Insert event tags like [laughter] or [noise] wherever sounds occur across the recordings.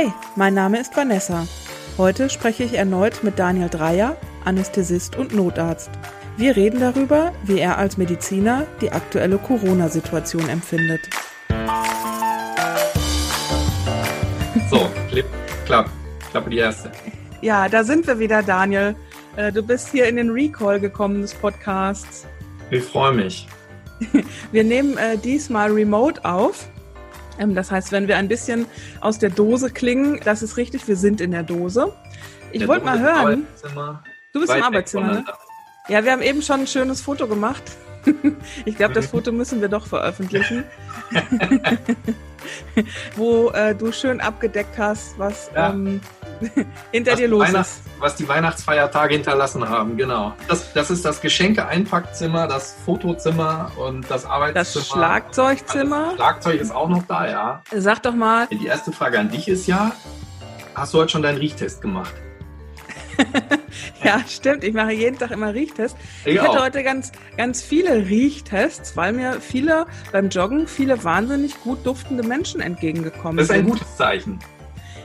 Hi, mein Name ist Vanessa. Heute spreche ich erneut mit Daniel Dreier, Anästhesist und Notarzt. Wir reden darüber, wie er als Mediziner die aktuelle Corona-Situation empfindet. So, klipp, klapp, klappe die erste. Ja, da sind wir wieder, Daniel. Äh, du bist hier in den Recall gekommen des Podcasts. Ich freue mich. Wir nehmen äh, diesmal remote auf. Ähm, das heißt, wenn wir ein bisschen aus der Dose klingen, das ist richtig, wir sind in der Dose. Ich wollte mal hören. Du bist im Arbeitszimmer, ne? Ja, wir haben eben schon ein schönes Foto gemacht. [laughs] ich glaube, das Foto müssen wir doch veröffentlichen. [laughs] [laughs] Wo äh, du schön abgedeckt hast, was ja. ähm, [laughs] hinter was dir los ist. Was die Weihnachtsfeiertage hinterlassen haben, genau. Das, das ist das Geschenke-Einpackzimmer, das Fotozimmer und das Arbeitszimmer. Das Schlagzeugzimmer. Das Schlagzeug ist auch noch da, ja. Sag doch mal. Die erste Frage an dich ist ja, hast du heute schon deinen Riechtest gemacht? [laughs] ja, stimmt. Ich mache jeden Tag immer Riechtests. Ich, ich hatte heute ganz, ganz viele Riechtests, weil mir viele beim Joggen viele wahnsinnig gut duftende Menschen entgegengekommen sind. Das ist ein gutes Zeichen.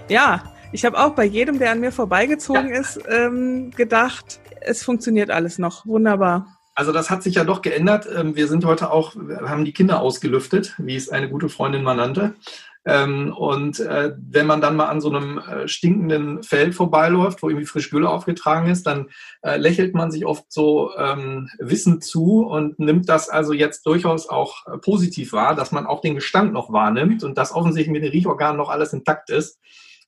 Ja, ich habe auch bei jedem, der an mir vorbeigezogen ja. ist, ähm, gedacht, es funktioniert alles noch. Wunderbar. Also das hat sich ja doch geändert. Ähm, wir sind heute auch, wir haben die Kinder ausgelüftet, wie es eine gute Freundin mal nannte. Ähm, und äh, wenn man dann mal an so einem äh, stinkenden Feld vorbeiläuft, wo irgendwie frisch Gülle aufgetragen ist, dann äh, lächelt man sich oft so ähm, wissend zu und nimmt das also jetzt durchaus auch äh, positiv wahr, dass man auch den Gestank noch wahrnimmt und dass offensichtlich mit den Riechorganen noch alles intakt ist.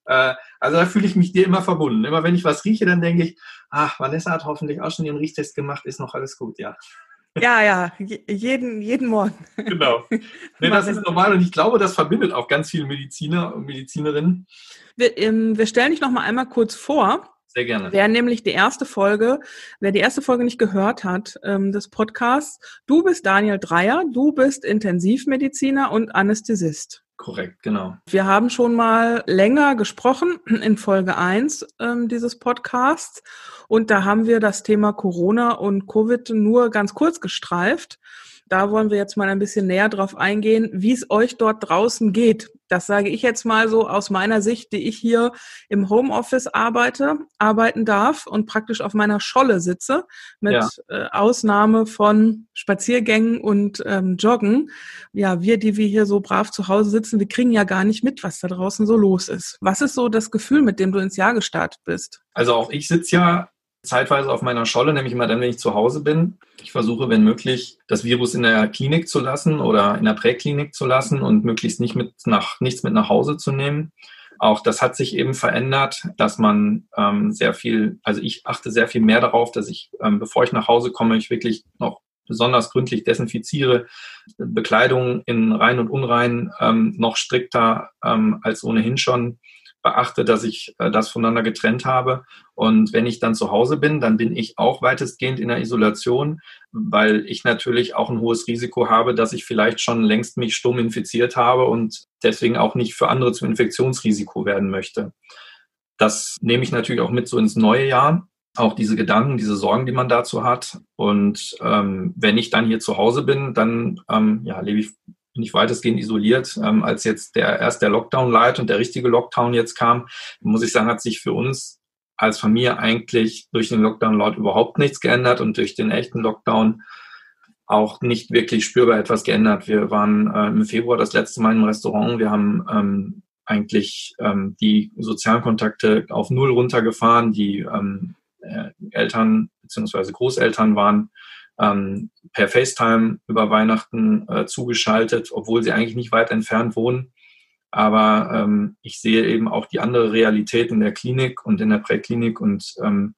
Äh, also da fühle ich mich dir immer verbunden. Immer wenn ich was rieche, dann denke ich, ach, Vanessa hat hoffentlich auch schon ihren Riechtest gemacht, ist noch alles gut, ja. Ja, ja, jeden, jeden Morgen. Genau. [laughs] Nee, das ist normal und ich glaube, das verbindet auch ganz viele Mediziner und Medizinerinnen. Wir, ähm, wir stellen dich noch mal einmal kurz vor. Sehr gerne. Wer nämlich die erste Folge, wer die erste Folge nicht gehört hat ähm, des Podcasts, du bist Daniel Dreier, du bist Intensivmediziner und Anästhesist. Korrekt, genau. Wir haben schon mal länger gesprochen [clears throat] in Folge 1 ähm, dieses Podcasts und da haben wir das Thema Corona und Covid nur ganz kurz gestreift. Da wollen wir jetzt mal ein bisschen näher drauf eingehen, wie es euch dort draußen geht. Das sage ich jetzt mal so aus meiner Sicht, die ich hier im Homeoffice arbeite, arbeiten darf und praktisch auf meiner Scholle sitze, mit ja. äh, Ausnahme von Spaziergängen und ähm, Joggen. Ja, wir, die wir hier so brav zu Hause sitzen, wir kriegen ja gar nicht mit, was da draußen so los ist. Was ist so das Gefühl, mit dem du ins Jahr gestartet bist? Also auch ich sitze ja zeitweise auf meiner Scholle, nämlich immer dann, wenn ich zu Hause bin. Ich versuche, wenn möglich, das Virus in der Klinik zu lassen oder in der Präklinik zu lassen und möglichst nicht mit nach, nichts mit nach Hause zu nehmen. Auch das hat sich eben verändert, dass man ähm, sehr viel, also ich achte sehr viel mehr darauf, dass ich, ähm, bevor ich nach Hause komme, ich wirklich noch besonders gründlich desinfiziere, Bekleidung in rein und unrein ähm, noch strikter ähm, als ohnehin schon beachte, dass ich äh, das voneinander getrennt habe. Und wenn ich dann zu Hause bin, dann bin ich auch weitestgehend in der Isolation, weil ich natürlich auch ein hohes Risiko habe, dass ich vielleicht schon längst mich stumm infiziert habe und deswegen auch nicht für andere zum Infektionsrisiko werden möchte. Das nehme ich natürlich auch mit so ins neue Jahr auch diese Gedanken, diese Sorgen, die man dazu hat. Und ähm, wenn ich dann hier zu Hause bin, dann ähm, ja, lebe ich bin ich weitestgehend isoliert. Ähm, als jetzt der erst der Lockdown light und der richtige Lockdown jetzt kam, muss ich sagen, hat sich für uns als Familie eigentlich durch den Lockdown laut überhaupt nichts geändert und durch den echten Lockdown auch nicht wirklich spürbar etwas geändert. Wir waren äh, im Februar das letzte Mal im Restaurant. Wir haben ähm, eigentlich ähm, die sozialen Kontakte auf Null runtergefahren. Die ähm, äh, Eltern bzw. Großeltern waren ähm, per FaceTime über Weihnachten äh, zugeschaltet, obwohl sie eigentlich nicht weit entfernt wohnen. Aber ähm, ich sehe eben auch die andere Realität in der Klinik und in der Präklinik und ähm,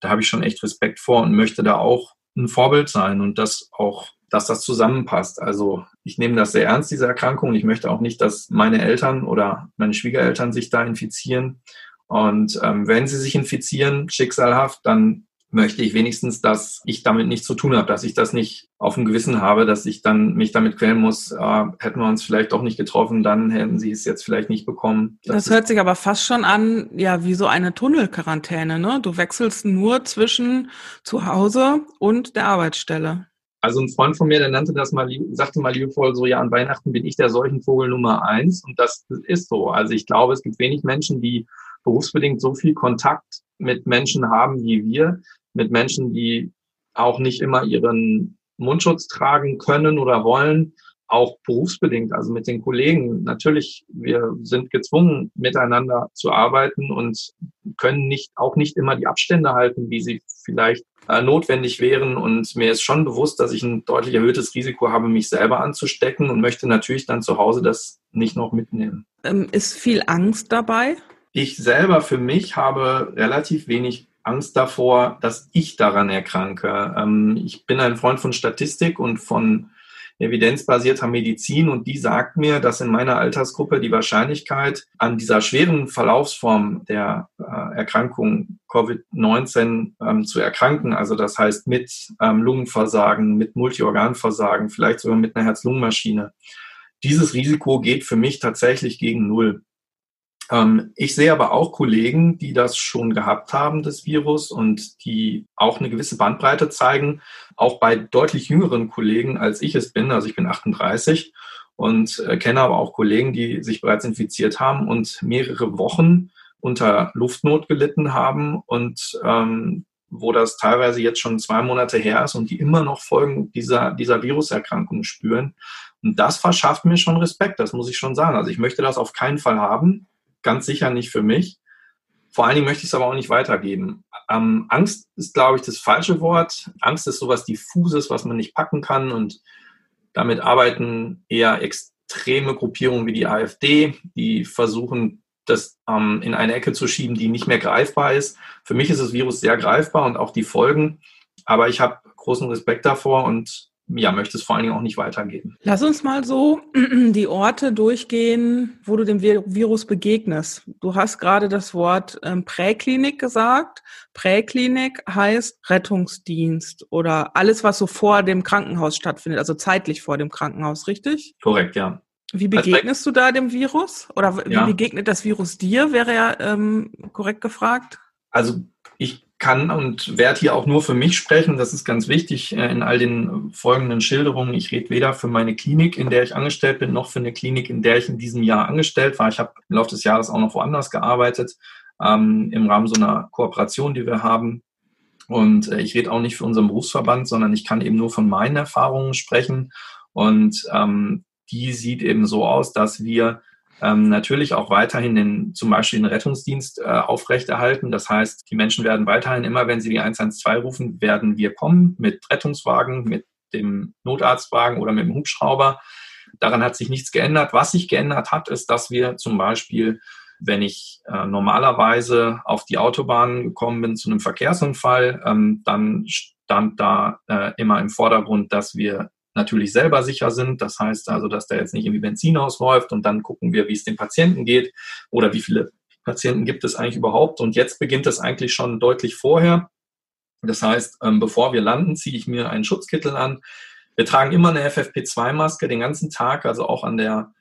da habe ich schon echt Respekt vor und möchte da auch ein Vorbild sein und das auch, dass das zusammenpasst. Also ich nehme das sehr ernst, diese Erkrankung. Ich möchte auch nicht, dass meine Eltern oder meine Schwiegereltern sich da infizieren. Und ähm, wenn sie sich infizieren, schicksalhaft, dann möchte ich wenigstens, dass ich damit nichts zu tun habe, dass ich das nicht auf dem Gewissen habe, dass ich dann mich damit quälen muss, äh, hätten wir uns vielleicht doch nicht getroffen, dann hätten sie es jetzt vielleicht nicht bekommen. Das, das hört sich aber fast schon an, ja, wie so eine Tunnelquarantäne, ne? Du wechselst nur zwischen zu Hause und der Arbeitsstelle. Also ein Freund von mir, der nannte das mal, sagte mal liebevoll so, ja, an Weihnachten bin ich der Seuchenvogel Nummer eins. Und das ist so. Also ich glaube, es gibt wenig Menschen, die berufsbedingt so viel Kontakt mit Menschen haben wie wir, mit Menschen, die auch nicht immer ihren Mundschutz tragen können oder wollen, auch berufsbedingt, also mit den Kollegen. Natürlich, wir sind gezwungen, miteinander zu arbeiten und können nicht, auch nicht immer die Abstände halten, wie sie vielleicht äh, notwendig wären. Und mir ist schon bewusst, dass ich ein deutlich erhöhtes Risiko habe, mich selber anzustecken und möchte natürlich dann zu Hause das nicht noch mitnehmen. Ähm, ist viel Angst dabei? Ich selber für mich habe relativ wenig Angst davor, dass ich daran erkranke. Ähm, ich bin ein Freund von Statistik und von evidenzbasierter Medizin und die sagt mir, dass in meiner Altersgruppe die Wahrscheinlichkeit an dieser schweren Verlaufsform der äh, Erkrankung Covid-19 ähm, zu erkranken, also das heißt mit ähm, Lungenversagen, mit Multiorganversagen, vielleicht sogar mit einer Herz-Lungen-Maschine, dieses Risiko geht für mich tatsächlich gegen Null. Ähm, ich sehe aber auch Kollegen, die das schon gehabt haben, das Virus, und die auch eine gewisse Bandbreite zeigen, auch bei deutlich jüngeren Kollegen, als ich es bin. Also ich bin 38 und äh, kenne aber auch Kollegen, die sich bereits infiziert haben und mehrere Wochen unter Luftnot gelitten haben und ähm, wo das teilweise jetzt schon zwei Monate her ist und die immer noch Folgen dieser, dieser Viruserkrankung spüren. Und das verschafft mir schon Respekt, das muss ich schon sagen. Also ich möchte das auf keinen Fall haben ganz sicher nicht für mich. Vor allen Dingen möchte ich es aber auch nicht weitergeben. Ähm, Angst ist, glaube ich, das falsche Wort. Angst ist sowas diffuses, was man nicht packen kann und damit arbeiten eher extreme Gruppierungen wie die AfD, die versuchen, das ähm, in eine Ecke zu schieben, die nicht mehr greifbar ist. Für mich ist das Virus sehr greifbar und auch die Folgen. Aber ich habe großen Respekt davor und ja, möchte es vor allen Dingen auch nicht weitergeben. Lass uns mal so [clears throat] die Orte durchgehen, wo du dem Virus begegnest. Du hast gerade das Wort ähm, Präklinik gesagt. Präklinik heißt Rettungsdienst oder alles, was so vor dem Krankenhaus stattfindet, also zeitlich vor dem Krankenhaus, richtig? Korrekt, ja. Wie begegnest du da dem Virus? Oder wie ja. begegnet das Virus dir, wäre ja ähm, korrekt gefragt? Also ich kann und werde hier auch nur für mich sprechen. Das ist ganz wichtig äh, in all den folgenden Schilderungen. Ich rede weder für meine Klinik, in der ich angestellt bin, noch für eine Klinik, in der ich in diesem Jahr angestellt war. Ich habe im Laufe des Jahres auch noch woanders gearbeitet, ähm, im Rahmen so einer Kooperation, die wir haben. Und äh, ich rede auch nicht für unseren Berufsverband, sondern ich kann eben nur von meinen Erfahrungen sprechen. Und ähm, die sieht eben so aus, dass wir ähm, natürlich auch weiterhin den, zum Beispiel den Rettungsdienst äh, aufrechterhalten. Das heißt, die Menschen werden weiterhin immer, wenn sie die 112 rufen, werden wir kommen mit Rettungswagen, mit dem Notarztwagen oder mit dem Hubschrauber. Daran hat sich nichts geändert. Was sich geändert hat, ist, dass wir zum Beispiel, wenn ich äh, normalerweise auf die Autobahn gekommen bin zu einem Verkehrsunfall, ähm, dann stand da äh, immer im Vordergrund, dass wir natürlich selber sicher sind. Das heißt also, dass da jetzt nicht irgendwie Benzin ausläuft und dann gucken wir, wie es den Patienten geht oder wie viele Patienten gibt es eigentlich überhaupt. Und jetzt beginnt es eigentlich schon deutlich vorher. Das heißt, ähm, bevor wir landen, ziehe ich mir einen Schutzkittel an. Wir tragen immer eine FFP2-Maske den ganzen Tag, also auch an der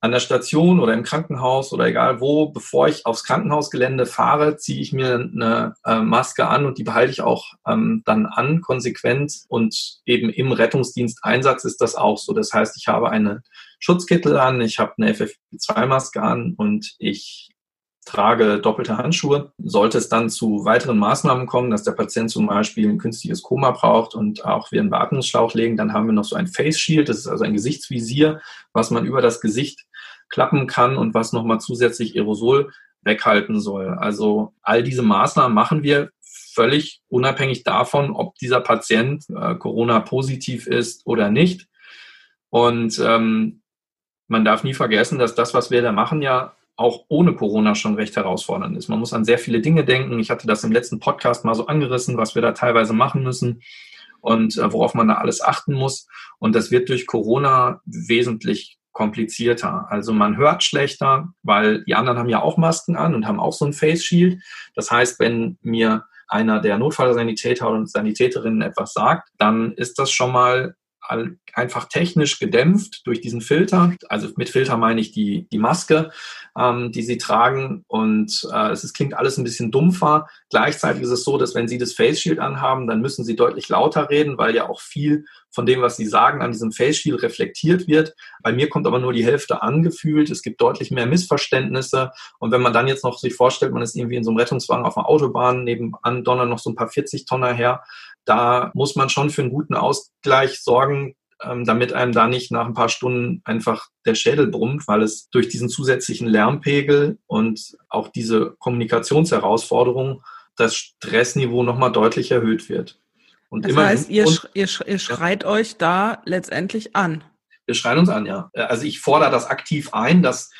an der Station oder im Krankenhaus oder egal wo, bevor ich aufs Krankenhausgelände fahre, ziehe ich mir eine äh, Maske an und die behalte ich auch ähm, dann an, konsequent. Und eben im Rettungsdiensteinsatz ist das auch so. Das heißt, ich habe eine Schutzkittel an, ich habe eine FFP2-Maske an und ich trage doppelte Handschuhe. Sollte es dann zu weiteren Maßnahmen kommen, dass der Patient zum Beispiel ein künstliches Koma braucht und auch wir einen Beatmungsschlauch legen, dann haben wir noch so ein Face Shield. Das ist also ein Gesichtsvisier, was man über das Gesicht klappen kann und was nochmal zusätzlich Aerosol weghalten soll. Also all diese Maßnahmen machen wir völlig unabhängig davon, ob dieser Patient äh, Corona-positiv ist oder nicht. Und ähm, man darf nie vergessen, dass das, was wir da machen, ja auch ohne Corona schon recht herausfordernd ist. Man muss an sehr viele Dinge denken. Ich hatte das im letzten Podcast mal so angerissen, was wir da teilweise machen müssen und äh, worauf man da alles achten muss. Und das wird durch Corona wesentlich komplizierter. Also man hört schlechter, weil die anderen haben ja auch Masken an und haben auch so ein Face Shield. Das heißt, wenn mir einer der Notfallsanitäter und Sanitäterinnen etwas sagt, dann ist das schon mal einfach technisch gedämpft durch diesen Filter. Also mit Filter meine ich die, die Maske, ähm, die sie tragen. Und äh, es ist, klingt alles ein bisschen dumpfer. Gleichzeitig ist es so, dass wenn sie das Face Shield anhaben, dann müssen sie deutlich lauter reden, weil ja auch viel von dem, was sie sagen, an diesem Face Shield reflektiert wird. Bei mir kommt aber nur die Hälfte angefühlt. Es gibt deutlich mehr Missverständnisse. Und wenn man dann jetzt noch sich vorstellt, man ist irgendwie in so einem Rettungswagen auf einer Autobahn, nebenan donnern noch so ein paar 40 Tonner her, da muss man schon für einen guten Ausgleich sorgen, ähm, damit einem da nicht nach ein paar Stunden einfach der Schädel brummt, weil es durch diesen zusätzlichen Lärmpegel und auch diese Kommunikationsherausforderung das Stressniveau nochmal deutlich erhöht wird. Und das heißt, ihr, und, ihr, ihr schreit ja. euch da letztendlich an. Wir schreien uns an, ja. Also ich fordere das aktiv ein, dass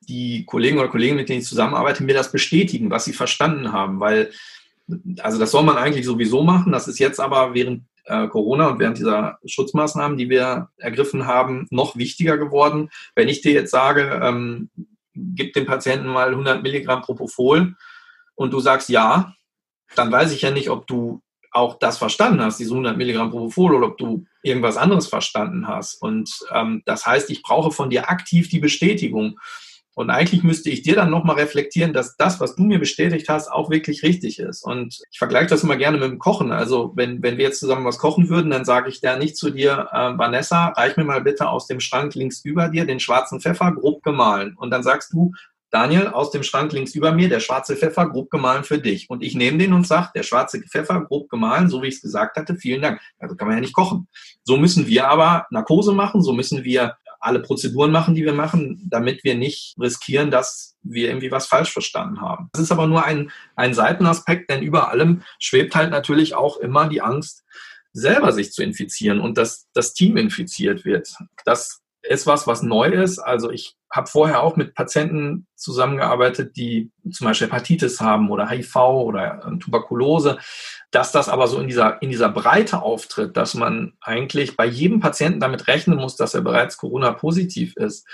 die Kollegen oder Kollegen, mit denen ich zusammenarbeite, mir das bestätigen, was sie verstanden haben, weil also das soll man eigentlich sowieso machen. Das ist jetzt aber während äh, Corona und während dieser Schutzmaßnahmen, die wir ergriffen haben, noch wichtiger geworden. Wenn ich dir jetzt sage, ähm, gib dem Patienten mal 100 Milligramm Propofol und du sagst ja, dann weiß ich ja nicht, ob du auch das verstanden hast, diese 100 Milligramm Propofol, oder ob du irgendwas anderes verstanden hast. Und ähm, das heißt, ich brauche von dir aktiv die Bestätigung. Und eigentlich müsste ich dir dann nochmal reflektieren, dass das, was du mir bestätigt hast, auch wirklich richtig ist. Und ich vergleiche das immer gerne mit dem Kochen. Also wenn, wenn wir jetzt zusammen was kochen würden, dann sage ich da nicht zu dir, äh, Vanessa, reich mir mal bitte aus dem Schrank links über dir den schwarzen Pfeffer grob gemahlen. Und dann sagst du, Daniel, aus dem Schrank links über mir, der schwarze Pfeffer grob gemahlen für dich. Und ich nehme den und sage, der schwarze Pfeffer grob gemahlen, so wie ich es gesagt hatte, vielen Dank. Also kann man ja nicht kochen. So müssen wir aber Narkose machen, so müssen wir alle Prozeduren machen, die wir machen, damit wir nicht riskieren, dass wir irgendwie was falsch verstanden haben. Das ist aber nur ein, ein Seitenaspekt, denn über allem schwebt halt natürlich auch immer die Angst, selber sich zu infizieren und dass das Team infiziert wird. Das ist was, was neu ist. Also ich habe vorher auch mit Patienten zusammengearbeitet, die zum Beispiel Hepatitis haben oder HIV oder äh, Tuberkulose, dass das aber so in dieser, in dieser Breite auftritt, dass man eigentlich bei jedem Patienten damit rechnen muss, dass er bereits Corona-positiv ist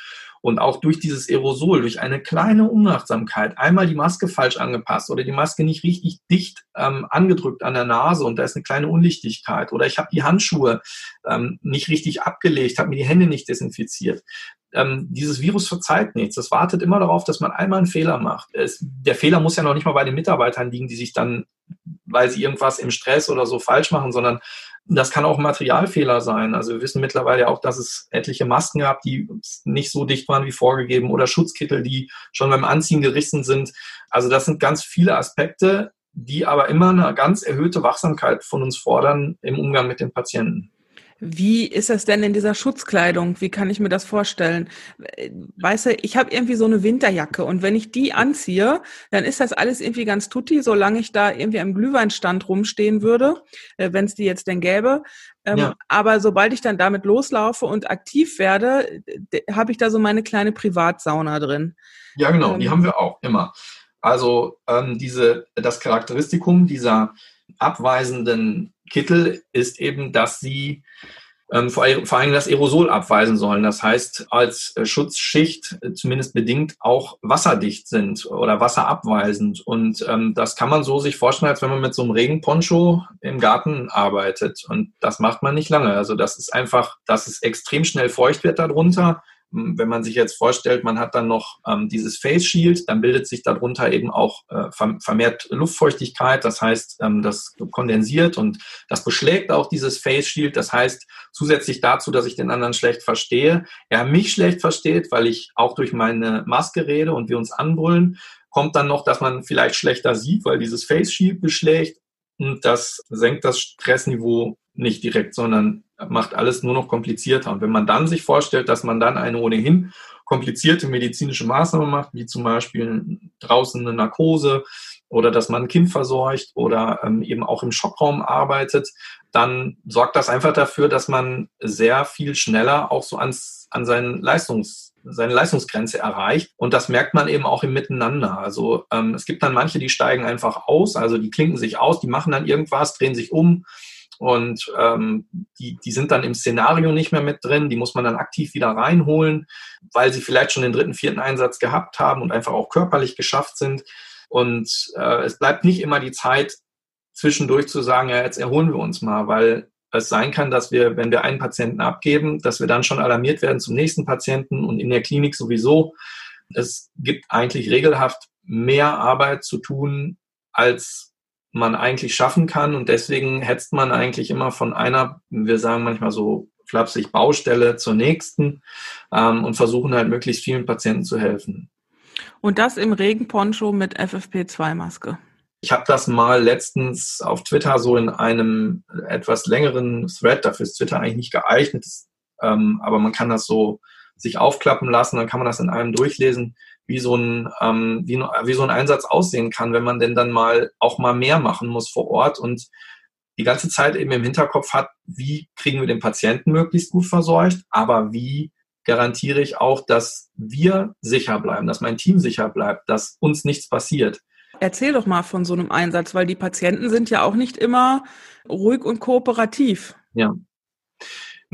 und auch durch dieses Aerosol, durch eine kleine Unachtsamkeit, einmal die Maske falsch angepasst oder die Maske nicht richtig dicht ähm, angedrückt an der Nase und da ist eine kleine Unlichtigkeit oder ich habe die Handschuhe ähm, nicht richtig abgelegt, habe mir die Hände nicht desinfiziert. Ähm, dieses Virus verzeiht nichts. Das wartet immer darauf, dass man einmal einen Fehler macht. Es, der Fehler muss ja noch nicht mal bei den Mitarbeitern liegen, die sich dann, weil sie irgendwas im Stress oder so falsch machen, sondern das kann auch Materialfehler sein. Also wir wissen mittlerweile auch, dass es etliche Masken gab, die nicht so dicht waren wie vorgegeben oder Schutzkittel, die schon beim Anziehen gerissen sind. Also das sind ganz viele Aspekte, die aber immer eine ganz erhöhte Wachsamkeit von uns fordern im Umgang mit den Patienten. Wie ist das denn in dieser Schutzkleidung? Wie kann ich mir das vorstellen? Weißt du, ich habe irgendwie so eine Winterjacke und wenn ich die anziehe, dann ist das alles irgendwie ganz tutti, solange ich da irgendwie am Glühweinstand rumstehen würde, äh, wenn es die jetzt denn gäbe. Ähm, ja. Aber sobald ich dann damit loslaufe und aktiv werde, habe ich da so meine kleine Privatsauna drin. Ja, genau, ähm, die haben wir auch immer. Also ähm, diese, das Charakteristikum dieser abweisenden Kittel ist eben, dass sie ähm, vor, vor allem das Aerosol abweisen sollen. Das heißt, als äh, Schutzschicht äh, zumindest bedingt auch wasserdicht sind oder wasserabweisend. Und ähm, das kann man so sich vorstellen, als wenn man mit so einem Regenponcho im Garten arbeitet. Und das macht man nicht lange. Also das ist einfach, dass es extrem schnell feucht wird darunter wenn man sich jetzt vorstellt, man hat dann noch ähm, dieses Face Shield, dann bildet sich darunter eben auch äh, vermehrt Luftfeuchtigkeit. Das heißt, ähm, das kondensiert und das beschlägt auch dieses Face Shield. Das heißt, zusätzlich dazu, dass ich den anderen schlecht verstehe, er mich schlecht versteht, weil ich auch durch meine Maske rede und wir uns anbrüllen, kommt dann noch, dass man vielleicht schlechter sieht, weil dieses Face Shield beschlägt und das senkt das Stressniveau nicht direkt, sondern macht alles nur noch komplizierter. Und wenn man dann sich vorstellt, dass man dann eine ohnehin komplizierte medizinische Maßnahme macht, wie zum Beispiel draußen eine Narkose oder dass man ein Kind versorgt oder ähm, eben auch im Schockraum arbeitet, dann sorgt das einfach dafür, dass man sehr viel schneller auch so ans, an seinen Leistungs seine Leistungsgrenze erreicht. Und das merkt man eben auch im Miteinander. Also ähm, es gibt dann manche, die steigen einfach aus, also die klinken sich aus, die machen dann irgendwas, drehen sich um, und ähm, die, die sind dann im Szenario nicht mehr mit drin, die muss man dann aktiv wieder reinholen, weil sie vielleicht schon den dritten, vierten Einsatz gehabt haben und einfach auch körperlich geschafft sind. Und äh, es bleibt nicht immer die Zeit, zwischendurch zu sagen, ja, jetzt erholen wir uns mal, weil es sein kann, dass wir, wenn wir einen Patienten abgeben, dass wir dann schon alarmiert werden zum nächsten Patienten und in der Klinik sowieso. Es gibt eigentlich regelhaft mehr Arbeit zu tun, als man eigentlich schaffen kann. Und deswegen hetzt man eigentlich immer von einer, wir sagen manchmal so flapsig, Baustelle zur nächsten ähm, und versuchen halt möglichst vielen Patienten zu helfen. Und das im Regenponcho mit FFP2-Maske. Ich habe das mal letztens auf Twitter so in einem etwas längeren Thread, dafür ist Twitter eigentlich nicht geeignet, ähm, aber man kann das so sich aufklappen lassen, dann kann man das in einem durchlesen, wie so ein, ähm, wie, wie so ein Einsatz aussehen kann, wenn man denn dann mal auch mal mehr machen muss vor Ort und die ganze Zeit eben im Hinterkopf hat, wie kriegen wir den Patienten möglichst gut versorgt, aber wie garantiere ich auch, dass wir sicher bleiben, dass mein Team sicher bleibt, dass uns nichts passiert. Erzähl doch mal von so einem Einsatz, weil die Patienten sind ja auch nicht immer ruhig und kooperativ. Ja.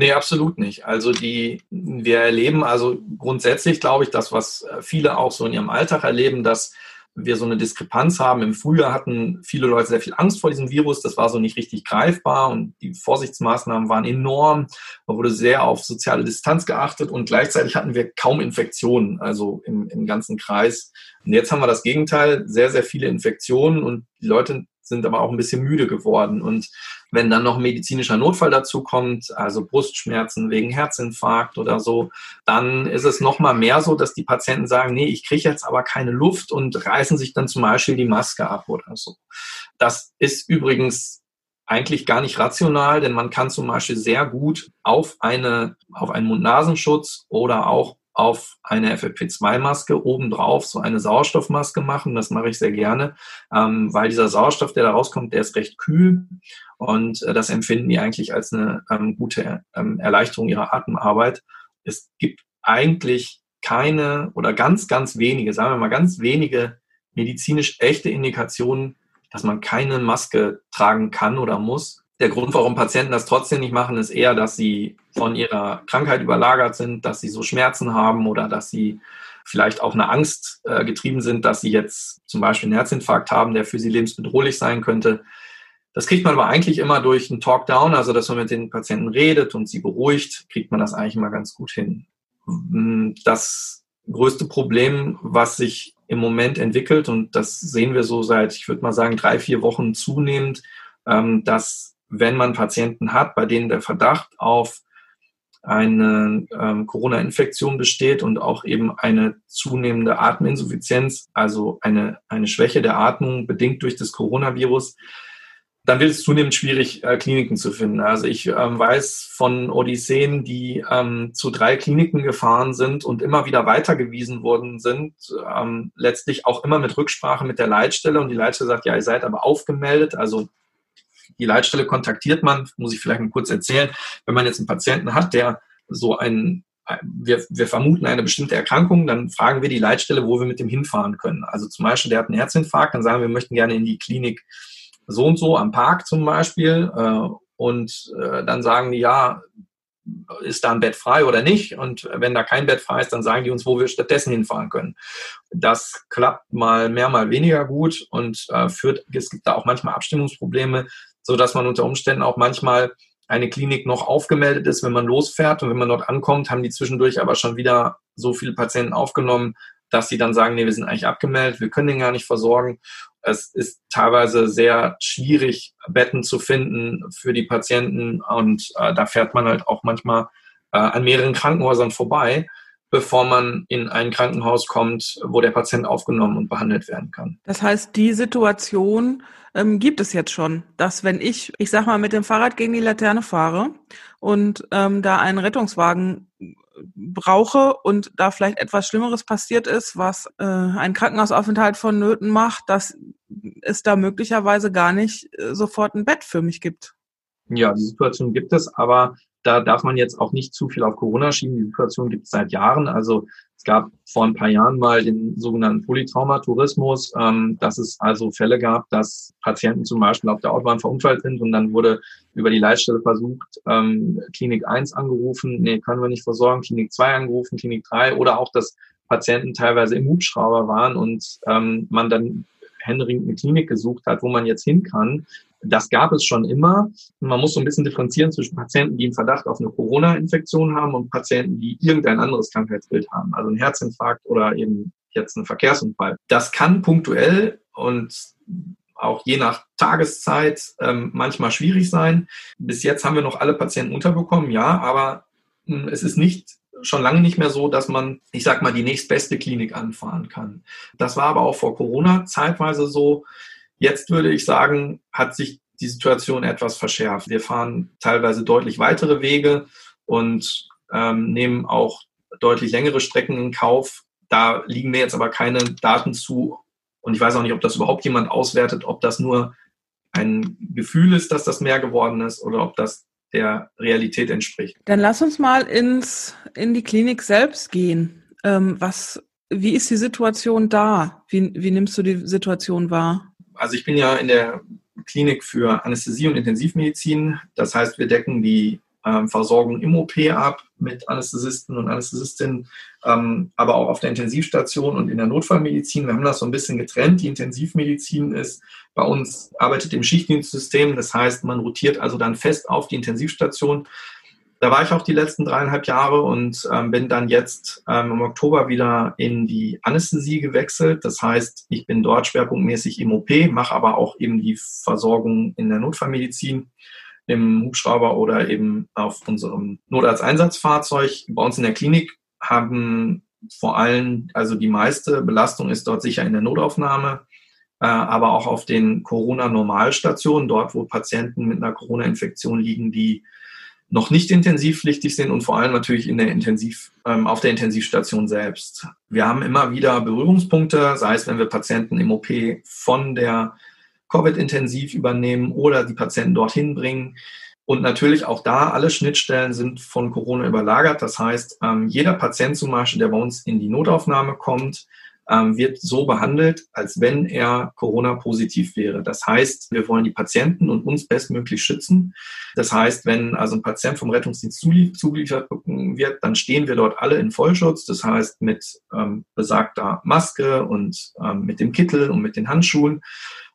Nee, absolut nicht. Also die, wir erleben also grundsätzlich, glaube ich, das, was viele auch so in ihrem Alltag erleben, dass wir so eine Diskrepanz haben. Im Frühjahr hatten viele Leute sehr viel Angst vor diesem Virus. Das war so nicht richtig greifbar und die Vorsichtsmaßnahmen waren enorm. Da wurde sehr auf soziale Distanz geachtet und gleichzeitig hatten wir kaum Infektionen, also im, im ganzen Kreis. Und jetzt haben wir das Gegenteil, sehr, sehr viele Infektionen und die Leute sind aber auch ein bisschen müde geworden. Und wenn dann noch medizinischer Notfall dazu kommt, also Brustschmerzen wegen Herzinfarkt oder so, dann ist es noch mal mehr so, dass die Patienten sagen, nee, ich kriege jetzt aber keine Luft und reißen sich dann zum Beispiel die Maske ab oder so. Das ist übrigens eigentlich gar nicht rational, denn man kann zum Beispiel sehr gut auf eine, auf einen Mund-Nasenschutz oder auch auf eine FFP2-Maske obendrauf so eine Sauerstoffmaske machen. Das mache ich sehr gerne, ähm, weil dieser Sauerstoff, der da rauskommt, der ist recht kühl und äh, das empfinden die eigentlich als eine ähm, gute ähm, Erleichterung ihrer Atemarbeit. Es gibt eigentlich keine oder ganz, ganz wenige, sagen wir mal ganz wenige medizinisch echte Indikationen, dass man keine Maske tragen kann oder muss. Der Grund, warum Patienten das trotzdem nicht machen, ist eher, dass sie von ihrer Krankheit überlagert sind, dass sie so Schmerzen haben oder dass sie vielleicht auch eine Angst äh, getrieben sind, dass sie jetzt zum Beispiel einen Herzinfarkt haben, der für sie lebensbedrohlich sein könnte. Das kriegt man aber eigentlich immer durch einen Talkdown, also dass man mit den Patienten redet und sie beruhigt, kriegt man das eigentlich immer ganz gut hin. Das größte Problem, was sich im Moment entwickelt, und das sehen wir so seit, ich würde mal sagen, drei, vier Wochen zunehmend, ähm, dass wenn man Patienten hat, bei denen der Verdacht auf eine ähm, Corona-Infektion besteht und auch eben eine zunehmende Ateminsuffizienz, also eine, eine Schwäche der Atmung bedingt durch das Coronavirus, dann wird es zunehmend schwierig, äh, Kliniken zu finden. Also ich ähm, weiß von Odysseen, die ähm, zu drei Kliniken gefahren sind und immer wieder weitergewiesen worden sind, ähm, letztlich auch immer mit Rücksprache mit der Leitstelle. Und die Leitstelle sagt, ja, ihr seid aber aufgemeldet, also die Leitstelle kontaktiert man, muss ich vielleicht mal kurz erzählen, wenn man jetzt einen Patienten hat, der so ein, wir, wir vermuten eine bestimmte Erkrankung, dann fragen wir die Leitstelle, wo wir mit dem hinfahren können. Also zum Beispiel, der hat einen Herzinfarkt, dann sagen wir, wir möchten gerne in die Klinik so und so am Park zum Beispiel. Äh, und äh, dann sagen die, ja, ist da ein Bett frei oder nicht? Und wenn da kein Bett frei ist, dann sagen die uns, wo wir stattdessen hinfahren können. Das klappt mal mehr, mal weniger gut und äh, führt, es gibt da auch manchmal Abstimmungsprobleme so dass man unter Umständen auch manchmal eine Klinik noch aufgemeldet ist, wenn man losfährt. Und wenn man dort ankommt, haben die zwischendurch aber schon wieder so viele Patienten aufgenommen, dass sie dann sagen, nee, wir sind eigentlich abgemeldet, wir können den gar nicht versorgen. Es ist teilweise sehr schwierig, Betten zu finden für die Patienten. Und äh, da fährt man halt auch manchmal äh, an mehreren Krankenhäusern vorbei bevor man in ein Krankenhaus kommt, wo der Patient aufgenommen und behandelt werden kann. Das heißt, die Situation ähm, gibt es jetzt schon, dass wenn ich, ich sag mal, mit dem Fahrrad gegen die Laterne fahre und ähm, da einen Rettungswagen brauche und da vielleicht etwas Schlimmeres passiert ist, was äh, einen Krankenhausaufenthalt vonnöten macht, dass es da möglicherweise gar nicht äh, sofort ein Bett für mich gibt. Ja, die Situation gibt es, aber da darf man jetzt auch nicht zu viel auf Corona schieben. Die Situation gibt es seit Jahren. Also es gab vor ein paar Jahren mal den sogenannten Polytraumatourismus, ähm, dass es also Fälle gab, dass Patienten zum Beispiel auf der Autobahn verunfallt sind und dann wurde über die Leitstelle versucht, ähm, Klinik 1 angerufen, nee, können wir nicht versorgen, Klinik 2 angerufen, Klinik 3 oder auch, dass Patienten teilweise im Hubschrauber waren und ähm, man dann händeringend eine Klinik gesucht hat, wo man jetzt hin kann. Das gab es schon immer. Man muss so ein bisschen differenzieren zwischen Patienten, die einen Verdacht auf eine Corona-Infektion haben und Patienten, die irgendein anderes Krankheitsbild haben, also ein Herzinfarkt oder eben jetzt ein Verkehrsunfall. Das kann punktuell und auch je nach Tageszeit ähm, manchmal schwierig sein. Bis jetzt haben wir noch alle Patienten unterbekommen, ja, aber hm, es ist nicht schon lange nicht mehr so, dass man, ich sag mal, die nächstbeste Klinik anfahren kann. Das war aber auch vor Corona zeitweise so. Jetzt würde ich sagen, hat sich die Situation etwas verschärft. Wir fahren teilweise deutlich weitere Wege und ähm, nehmen auch deutlich längere Strecken in Kauf. Da liegen mir jetzt aber keine Daten zu. Und ich weiß auch nicht, ob das überhaupt jemand auswertet, ob das nur ein Gefühl ist, dass das mehr geworden ist oder ob das der Realität entspricht. Dann lass uns mal ins, in die Klinik selbst gehen. Ähm, was, wie ist die Situation da? Wie, wie nimmst du die Situation wahr? Also ich bin ja in der Klinik für Anästhesie und Intensivmedizin. Das heißt, wir decken die ähm, Versorgung im OP ab mit Anästhesisten und Anästhesistinnen, ähm, aber auch auf der Intensivstation und in der Notfallmedizin. Wir haben das so ein bisschen getrennt. Die Intensivmedizin ist bei uns, arbeitet im Schichtdienstsystem. Das heißt, man rotiert also dann fest auf die Intensivstation. Da war ich auch die letzten dreieinhalb Jahre und ähm, bin dann jetzt ähm, im Oktober wieder in die Anästhesie gewechselt. Das heißt, ich bin dort schwerpunktmäßig im OP, mache aber auch eben die Versorgung in der Notfallmedizin im Hubschrauber oder eben auf unserem Notarzteinsatzfahrzeug. Bei uns in der Klinik haben vor allem, also die meiste Belastung ist dort sicher in der Notaufnahme, äh, aber auch auf den Corona-Normalstationen, dort wo Patienten mit einer Corona-Infektion liegen, die noch nicht intensivpflichtig sind und vor allem natürlich in der Intensiv, ähm, auf der Intensivstation selbst. Wir haben immer wieder Berührungspunkte, sei es, wenn wir Patienten im OP von der Covid-intensiv übernehmen oder die Patienten dorthin bringen. Und natürlich auch da, alle Schnittstellen sind von Corona überlagert. Das heißt, ähm, jeder Patient zum Beispiel, der bei uns in die Notaufnahme kommt, ähm, wird so behandelt, als wenn er Corona-positiv wäre. Das heißt, wir wollen die Patienten und uns bestmöglich schützen. Das heißt, wenn also ein Patient vom Rettungsdienst zugeliefert wird, dann stehen wir dort alle in Vollschutz. Das heißt, mit ähm, besagter Maske und ähm, mit dem Kittel und mit den Handschuhen.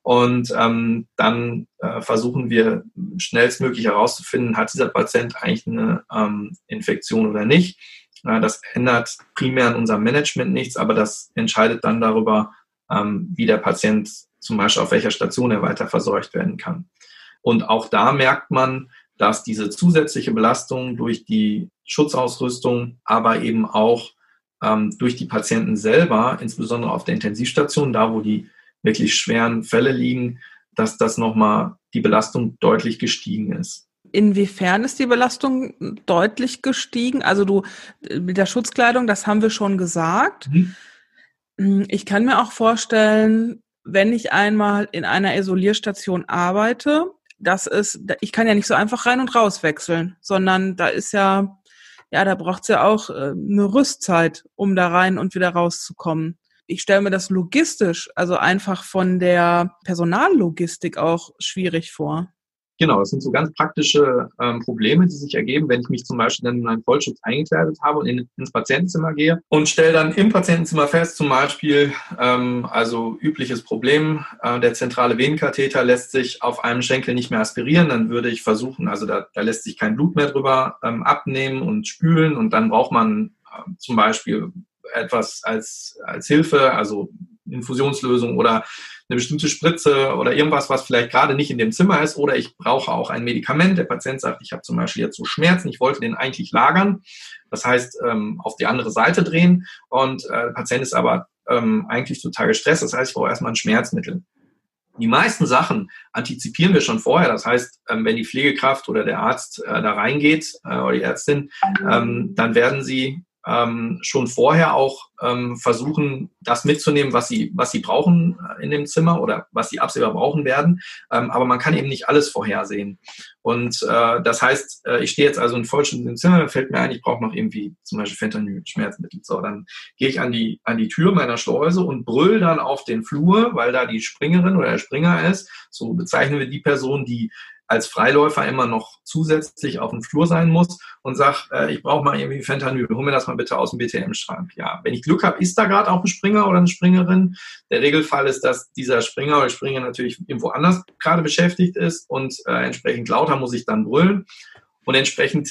Und ähm, dann äh, versuchen wir schnellstmöglich herauszufinden, hat dieser Patient eigentlich eine ähm, Infektion oder nicht. Äh, das ändert primär an unserem Management nichts, aber das entscheidet dann darüber, ähm, wie der Patient zum Beispiel auf welcher Station er weiter versorgt werden kann. Und auch da merkt man, dass diese zusätzliche Belastung durch die Schutzausrüstung, aber eben auch ähm, durch die Patienten selber, insbesondere auf der Intensivstation, da wo die wirklich schweren Fälle liegen, dass das nochmal die Belastung deutlich gestiegen ist. Inwiefern ist die Belastung deutlich gestiegen? Also du mit der Schutzkleidung, das haben wir schon gesagt. Mhm. Ich kann mir auch vorstellen, wenn ich einmal in einer Isolierstation arbeite, das ist, ich kann ja nicht so einfach rein und raus wechseln, sondern da ist ja, ja, da braucht es ja auch äh, eine Rüstzeit, um da rein und wieder rauszukommen ich stelle mir das logistisch, also einfach von der Personallogistik auch schwierig vor. Genau, das sind so ganz praktische ähm, Probleme, die sich ergeben, wenn ich mich zum Beispiel dann in einen Vollschutz eingekleidet habe und in, ins Patientenzimmer gehe und stelle dann im Patientenzimmer fest, zum Beispiel, ähm, also übliches Problem, äh, der zentrale Venenkatheter lässt sich auf einem Schenkel nicht mehr aspirieren, dann würde ich versuchen, also da, da lässt sich kein Blut mehr drüber ähm, abnehmen und spülen und dann braucht man äh, zum Beispiel etwas als, als Hilfe, also Infusionslösung oder eine bestimmte Spritze oder irgendwas, was vielleicht gerade nicht in dem Zimmer ist oder ich brauche auch ein Medikament. Der Patient sagt, ich habe zum Beispiel jetzt so Schmerzen, ich wollte den eigentlich lagern, das heißt ähm, auf die andere Seite drehen und äh, der Patient ist aber ähm, eigentlich total gestresst, das heißt, ich brauche erstmal ein Schmerzmittel. Die meisten Sachen antizipieren wir schon vorher. Das heißt, ähm, wenn die Pflegekraft oder der Arzt äh, da reingeht äh, oder die Ärztin, ähm, dann werden sie ähm, schon vorher auch ähm, versuchen, das mitzunehmen, was sie, was sie brauchen äh, in dem Zimmer oder was sie absehbar brauchen werden. Ähm, aber man kann eben nicht alles vorhersehen. Und äh, das heißt, äh, ich stehe jetzt also in vollständigem Zimmer, fällt mir ein, ich brauche noch irgendwie zum Beispiel Fentanyl, Schmerzmittel. So, dann gehe ich an die, an die Tür meiner Schleuse und brüll dann auf den Flur, weil da die Springerin oder der Springer ist. So bezeichnen wir die Person, die als Freiläufer immer noch zusätzlich auf dem Flur sein muss und sag, äh, ich brauche mal irgendwie Fentanyl, hol mir das mal bitte aus dem BTM-Schrank. Ja, wenn ich Glück habe, ist da gerade auch ein Springer oder eine Springerin. Der Regelfall ist, dass dieser Springer oder Springer natürlich irgendwo anders gerade beschäftigt ist und äh, entsprechend lauter muss ich dann brüllen und entsprechend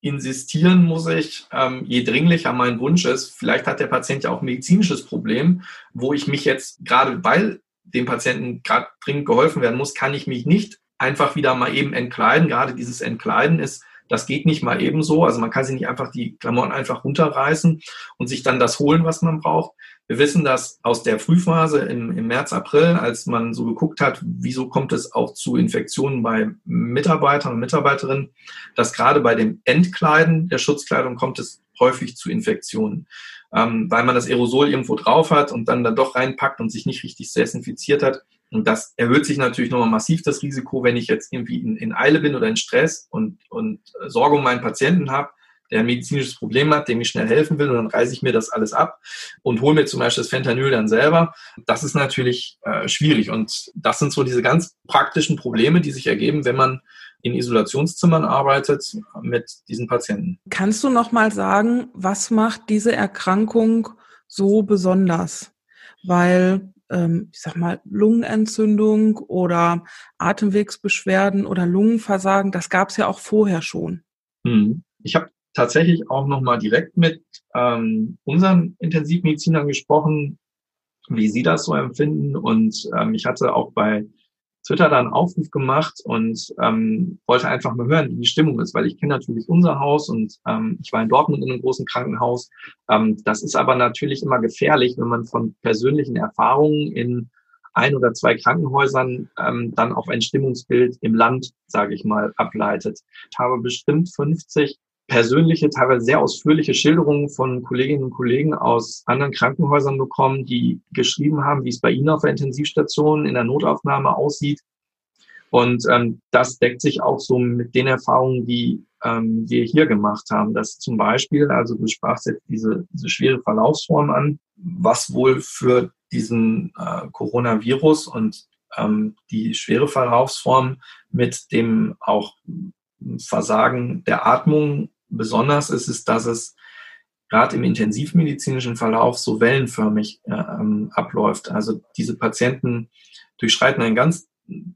insistieren muss ich, ähm, je dringlicher mein Wunsch ist. Vielleicht hat der Patient ja auch ein medizinisches Problem, wo ich mich jetzt gerade, weil dem Patienten gerade dringend geholfen werden muss, kann ich mich nicht einfach wieder mal eben entkleiden. Gerade dieses Entkleiden ist, das geht nicht mal eben so. Also man kann sich nicht einfach die Klamotten einfach runterreißen und sich dann das holen, was man braucht. Wir wissen das aus der Frühphase im, im März, April, als man so geguckt hat, wieso kommt es auch zu Infektionen bei Mitarbeitern und Mitarbeiterinnen, dass gerade bei dem Entkleiden der Schutzkleidung kommt es häufig zu Infektionen, ähm, weil man das Aerosol irgendwo drauf hat und dann da doch reinpackt und sich nicht richtig desinfiziert hat. Und das erhöht sich natürlich nochmal massiv das Risiko, wenn ich jetzt irgendwie in, in Eile bin oder in Stress und, und Sorge um meinen Patienten habe, der ein medizinisches Problem hat, dem ich schnell helfen will und dann reiße ich mir das alles ab und hole mir zum Beispiel das Fentanyl dann selber. Das ist natürlich äh, schwierig und das sind so diese ganz praktischen Probleme, die sich ergeben, wenn man in Isolationszimmern arbeitet mit diesen Patienten. Kannst du noch mal sagen, was macht diese Erkrankung so besonders? Weil ich sag mal, Lungenentzündung oder Atemwegsbeschwerden oder Lungenversagen, das gab es ja auch vorher schon. Hm. Ich habe tatsächlich auch nochmal direkt mit ähm, unseren Intensivmedizinern gesprochen, wie sie das so empfinden. Und ähm, ich hatte auch bei Twitter da einen Aufruf gemacht und ähm, wollte einfach mal hören, wie die Stimmung ist, weil ich kenne natürlich unser Haus und ähm, ich war in Dortmund in einem großen Krankenhaus. Ähm, das ist aber natürlich immer gefährlich, wenn man von persönlichen Erfahrungen in ein oder zwei Krankenhäusern ähm, dann auf ein Stimmungsbild im Land, sage ich mal, ableitet. Ich habe bestimmt 50 persönliche, teilweise sehr ausführliche Schilderungen von Kolleginnen und Kollegen aus anderen Krankenhäusern bekommen, die geschrieben haben, wie es bei ihnen auf der Intensivstation in der Notaufnahme aussieht. Und ähm, das deckt sich auch so mit den Erfahrungen, die ähm, wir hier gemacht haben. Dass zum Beispiel, also du sprachst jetzt diese, diese schwere Verlaufsform an, was wohl für diesen äh, Coronavirus und ähm, die schwere Verlaufsform mit dem auch Versagen der Atmung besonders ist es, dass es gerade im intensivmedizinischen Verlauf so wellenförmig äh, ähm, abläuft. Also diese Patienten durchschreiten ein ganz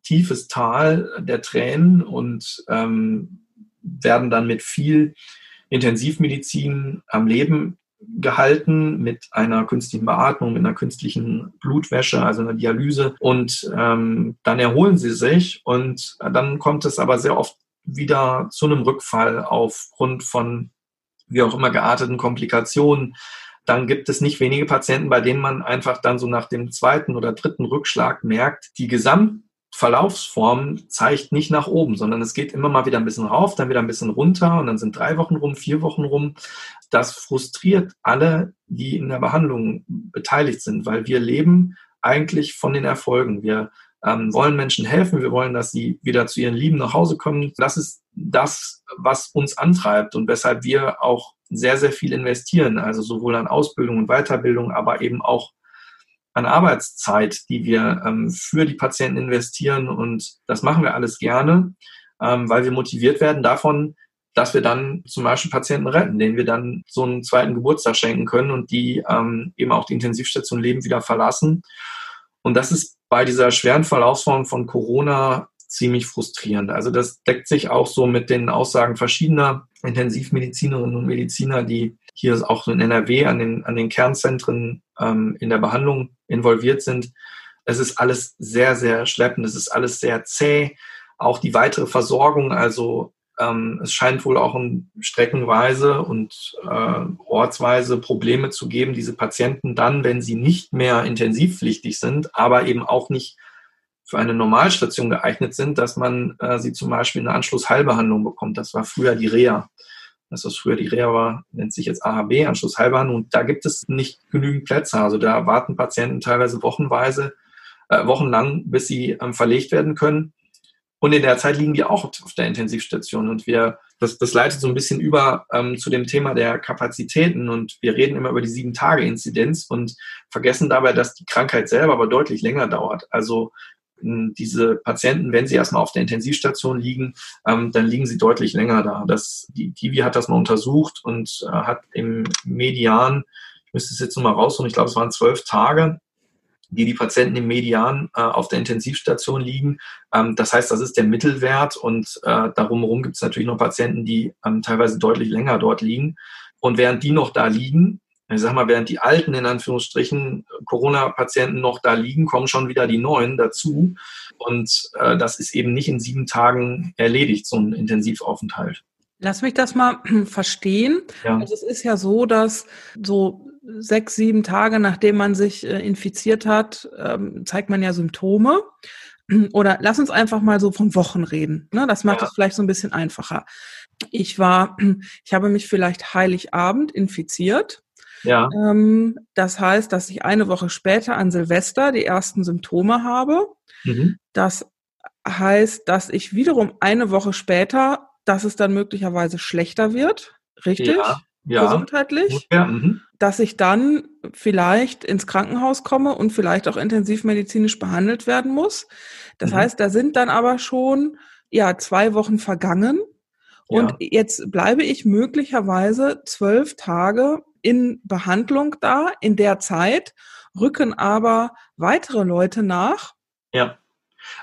tiefes Tal der Tränen und ähm, werden dann mit viel Intensivmedizin am Leben gehalten mit einer künstlichen Beatmung, mit einer künstlichen Blutwäsche, also einer Dialyse. Und ähm, dann erholen sie sich und dann kommt es aber sehr oft wieder zu einem Rückfall aufgrund von wie auch immer gearteten Komplikationen. Dann gibt es nicht wenige Patienten, bei denen man einfach dann so nach dem zweiten oder dritten Rückschlag merkt, die Gesamtverlaufsform zeigt nicht nach oben, sondern es geht immer mal wieder ein bisschen rauf, dann wieder ein bisschen runter und dann sind drei Wochen rum, vier Wochen rum. Das frustriert alle, die in der Behandlung beteiligt sind, weil wir leben eigentlich von den Erfolgen. Wir ähm, wollen Menschen helfen, wir wollen, dass sie wieder zu ihren Lieben nach Hause kommen. Das ist das, was uns antreibt und weshalb wir auch sehr, sehr viel investieren, also sowohl an Ausbildung und Weiterbildung, aber eben auch an Arbeitszeit, die wir ähm, für die Patienten investieren. Und das machen wir alles gerne, ähm, weil wir motiviert werden davon, dass wir dann zum Beispiel Patienten retten, denen wir dann so einen zweiten Geburtstag schenken können und die ähm, eben auch die Intensivstation Leben wieder verlassen. Und das ist bei dieser schweren Verlaufsform von Corona ziemlich frustrierend. Also das deckt sich auch so mit den Aussagen verschiedener Intensivmedizinerinnen und Mediziner, die hier auch in NRW an den, an den Kernzentren ähm, in der Behandlung involviert sind. Es ist alles sehr, sehr schleppend, es ist alles sehr zäh. Auch die weitere Versorgung, also ähm, es scheint wohl auch in streckenweise und äh, ortsweise Probleme zu geben, diese Patienten dann, wenn sie nicht mehr intensivpflichtig sind, aber eben auch nicht für eine Normalstation geeignet sind, dass man äh, sie zum Beispiel eine Anschlussheilbehandlung bekommt. Das war früher die Reha. Das, was früher die Reha war, nennt sich jetzt AHB, Anschlussheilbehandlung. Und da gibt es nicht genügend Plätze. Also da warten Patienten teilweise wochenweise, äh, wochenlang, bis sie ähm, verlegt werden können. Und in der Zeit liegen die auch auf der Intensivstation. Und wir, das, das leitet so ein bisschen über ähm, zu dem Thema der Kapazitäten. Und wir reden immer über die sieben Tage Inzidenz und vergessen dabei, dass die Krankheit selber aber deutlich länger dauert. Also diese Patienten, wenn sie erstmal auf der Intensivstation liegen, ähm, dann liegen sie deutlich länger da. Das, die Kiwi hat das mal untersucht und äh, hat im Median, ich müsste es jetzt nochmal rausholen, ich glaube, es waren zwölf Tage, die die Patienten im Median äh, auf der Intensivstation liegen. Ähm, das heißt, das ist der Mittelwert und äh, darum herum gibt es natürlich noch Patienten, die ähm, teilweise deutlich länger dort liegen. Und während die noch da liegen, ich sag mal, während die alten, in Anführungsstrichen, Corona-Patienten noch da liegen, kommen schon wieder die neuen dazu. Und äh, das ist eben nicht in sieben Tagen erledigt, so ein Intensivaufenthalt. Lass mich das mal [clears throat] verstehen. Ja. Also es ist ja so, dass so sechs, sieben Tage, nachdem man sich äh, infiziert hat, ähm, zeigt man ja Symptome. Oder lass uns einfach mal so von Wochen reden. Ne? Das macht es vielleicht so ein bisschen einfacher. Ich war, [clears throat] ich habe mich vielleicht Heiligabend infiziert. Ja. Ähm, das heißt, dass ich eine Woche später an Silvester die ersten Symptome habe. Mhm. Das heißt, dass ich wiederum eine Woche später, dass es dann möglicherweise schlechter wird. Richtig? Ja. Ja. Gesundheitlich. Ja. Mhm. Dass ich dann vielleicht ins Krankenhaus komme und vielleicht auch intensivmedizinisch behandelt werden muss. Das mhm. heißt, da sind dann aber schon ja zwei Wochen vergangen. Und ja. jetzt bleibe ich möglicherweise zwölf Tage in Behandlung da. In der Zeit rücken aber weitere Leute nach. Ja.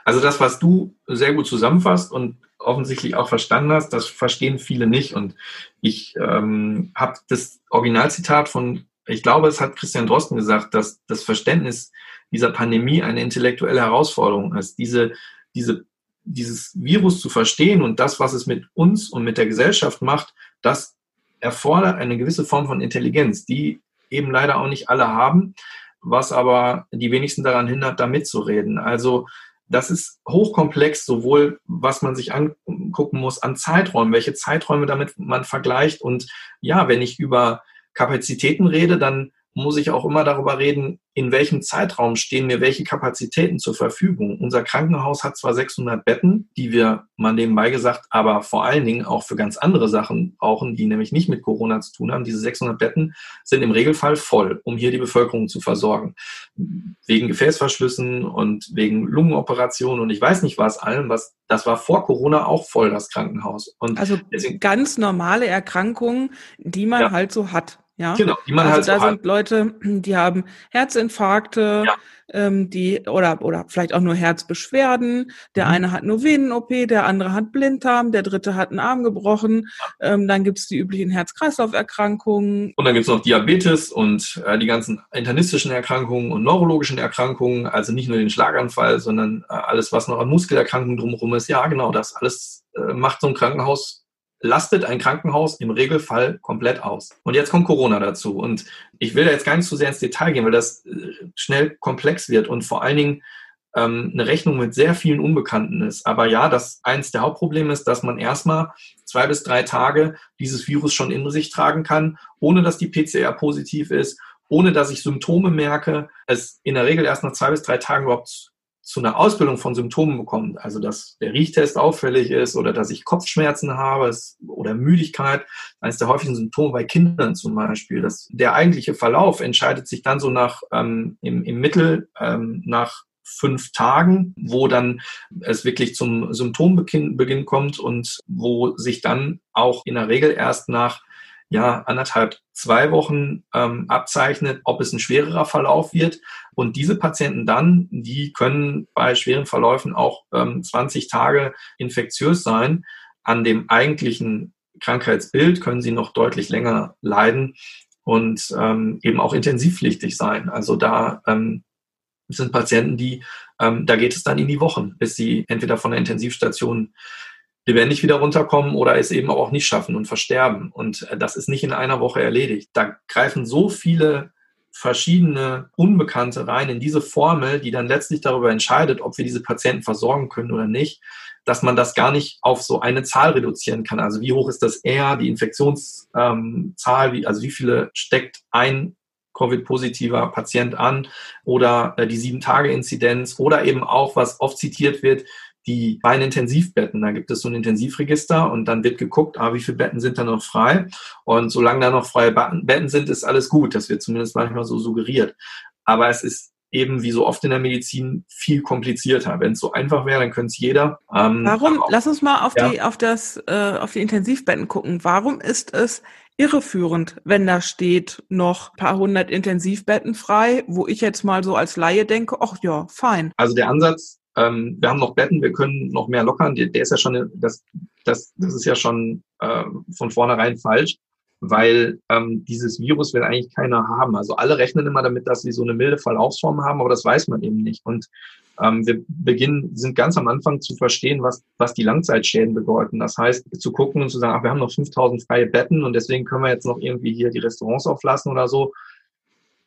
Also das, was du sehr gut zusammenfasst und offensichtlich auch verstanden hast, das verstehen viele nicht. Und ich ähm, habe das Originalzitat von, ich glaube, es hat Christian Drosten gesagt, dass das Verständnis dieser Pandemie eine intellektuelle Herausforderung ist. Diese, diese, dieses Virus zu verstehen und das, was es mit uns und mit der Gesellschaft macht, das erfordert eine gewisse Form von Intelligenz, die eben leider auch nicht alle haben, was aber die wenigsten daran hindert, da mitzureden. Also das ist hochkomplex, sowohl was man sich angucken muss an Zeiträumen, welche Zeiträume damit man vergleicht. Und ja, wenn ich über Kapazitäten rede, dann muss ich auch immer darüber reden, in welchem Zeitraum stehen mir welche Kapazitäten zur Verfügung. Unser Krankenhaus hat zwar 600 Betten, die wir mal nebenbei gesagt, aber vor allen Dingen auch für ganz andere Sachen brauchen, die nämlich nicht mit Corona zu tun haben. Diese 600 Betten sind im Regelfall voll, um hier die Bevölkerung zu versorgen. Wegen Gefäßverschlüssen und wegen Lungenoperationen und ich weiß nicht was allem, was, das war vor Corona auch voll, das Krankenhaus. Und also deswegen, ganz normale Erkrankungen, die man ja. halt so hat. Ja, genau, die man also halt da so sind hat. Leute, [clears throat] die haben Herzinfarkte, ja. ähm, die oder oder vielleicht auch nur Herzbeschwerden. Der mhm. eine hat nur Venen-OP, der andere hat Blinddarm, der dritte hat einen Arm gebrochen. Ähm, dann gibt's die üblichen Herz-Kreislauf-Erkrankungen. Und dann gibt's noch Diabetes und äh, die ganzen internistischen Erkrankungen und neurologischen Erkrankungen. Also nicht nur den Schlaganfall, sondern äh, alles, was noch an Muskelerkrankungen drumherum ist. Ja, genau, das alles äh, macht so ein Krankenhaus lastet ein Krankenhaus im Regelfall komplett aus. Und jetzt kommt Corona dazu. Und ich will da jetzt gar nicht zu sehr ins Detail gehen, weil das äh, schnell komplex wird und vor allen Dingen ähm, eine Rechnung mit sehr vielen Unbekannten ist. Aber ja, das eins der Hauptprobleme ist, dass man erstmal zwei bis drei Tage dieses Virus schon in sich tragen kann, ohne dass die PCR positiv ist, ohne dass ich Symptome merke, es in der Regel erst nach zwei bis drei Tagen überhaupt zu einer Ausbildung von Symptomen bekommt, also dass der Riechtest auffällig ist oder dass ich Kopfschmerzen habe oder Müdigkeit, eines der häufigen Symptome bei Kindern zum Beispiel. Das, der eigentliche Verlauf entscheidet sich dann so nach ähm, im, im Mittel ähm, nach fünf Tagen, wo dann es wirklich zum Symptombeginn kommt und wo sich dann auch in der Regel erst nach ja, anderthalb, zwei Wochen ähm, abzeichnet, ob es ein schwererer Verlauf wird. Und diese Patienten dann, die können bei schweren Verläufen auch ähm, 20 Tage infektiös sein. An dem eigentlichen Krankheitsbild können sie noch deutlich länger leiden und ähm, eben auch intensivpflichtig sein. Also da ähm, sind Patienten, die, ähm, da geht es dann in die Wochen, bis sie entweder von der Intensivstation lebendig wieder runterkommen oder es eben auch nicht schaffen und versterben. Und äh, das ist nicht in einer Woche erledigt. Da greifen so viele verschiedene Unbekannte rein in diese Formel, die dann letztlich darüber entscheidet, ob wir diese Patienten versorgen können oder nicht, dass man das gar nicht auf so eine Zahl reduzieren kann. Also wie hoch ist das R, die Infektionszahl, ähm, wie, also wie viele steckt ein Covid-positiver Patient an oder äh, die Sieben-Tage-Inzidenz oder eben auch, was oft zitiert wird, die reinen Intensivbetten. Da gibt es so ein Intensivregister und dann wird geguckt, ah, wie viele Betten sind da noch frei. Und solange da noch freie Betten sind, ist alles gut. Das wird zumindest manchmal so suggeriert. Aber es ist eben wie so oft in der Medizin viel komplizierter. Wenn es so einfach wäre, dann könnte es jeder. Ähm, Warum? Lass uns mal auf ja. die auf das äh, auf die Intensivbetten gucken. Warum ist es irreführend, wenn da steht noch paar hundert Intensivbetten frei, wo ich jetzt mal so als Laie denke, ach ja, fein. Also der Ansatz ähm, wir haben noch Betten, wir können noch mehr lockern. Der, der ist ja schon, das, das, das ist ja schon äh, von vornherein falsch. weil ähm, dieses Virus will eigentlich keiner haben. Also alle rechnen immer damit, dass sie so eine milde Verlaufsform haben, aber das weiß man eben nicht. Und ähm, wir beginnen, sind ganz am Anfang zu verstehen, was, was die Langzeitschäden bedeuten. Das heißt, zu gucken und zu sagen, ach, wir haben noch 5000 freie Betten und deswegen können wir jetzt noch irgendwie hier die Restaurants auflassen oder so,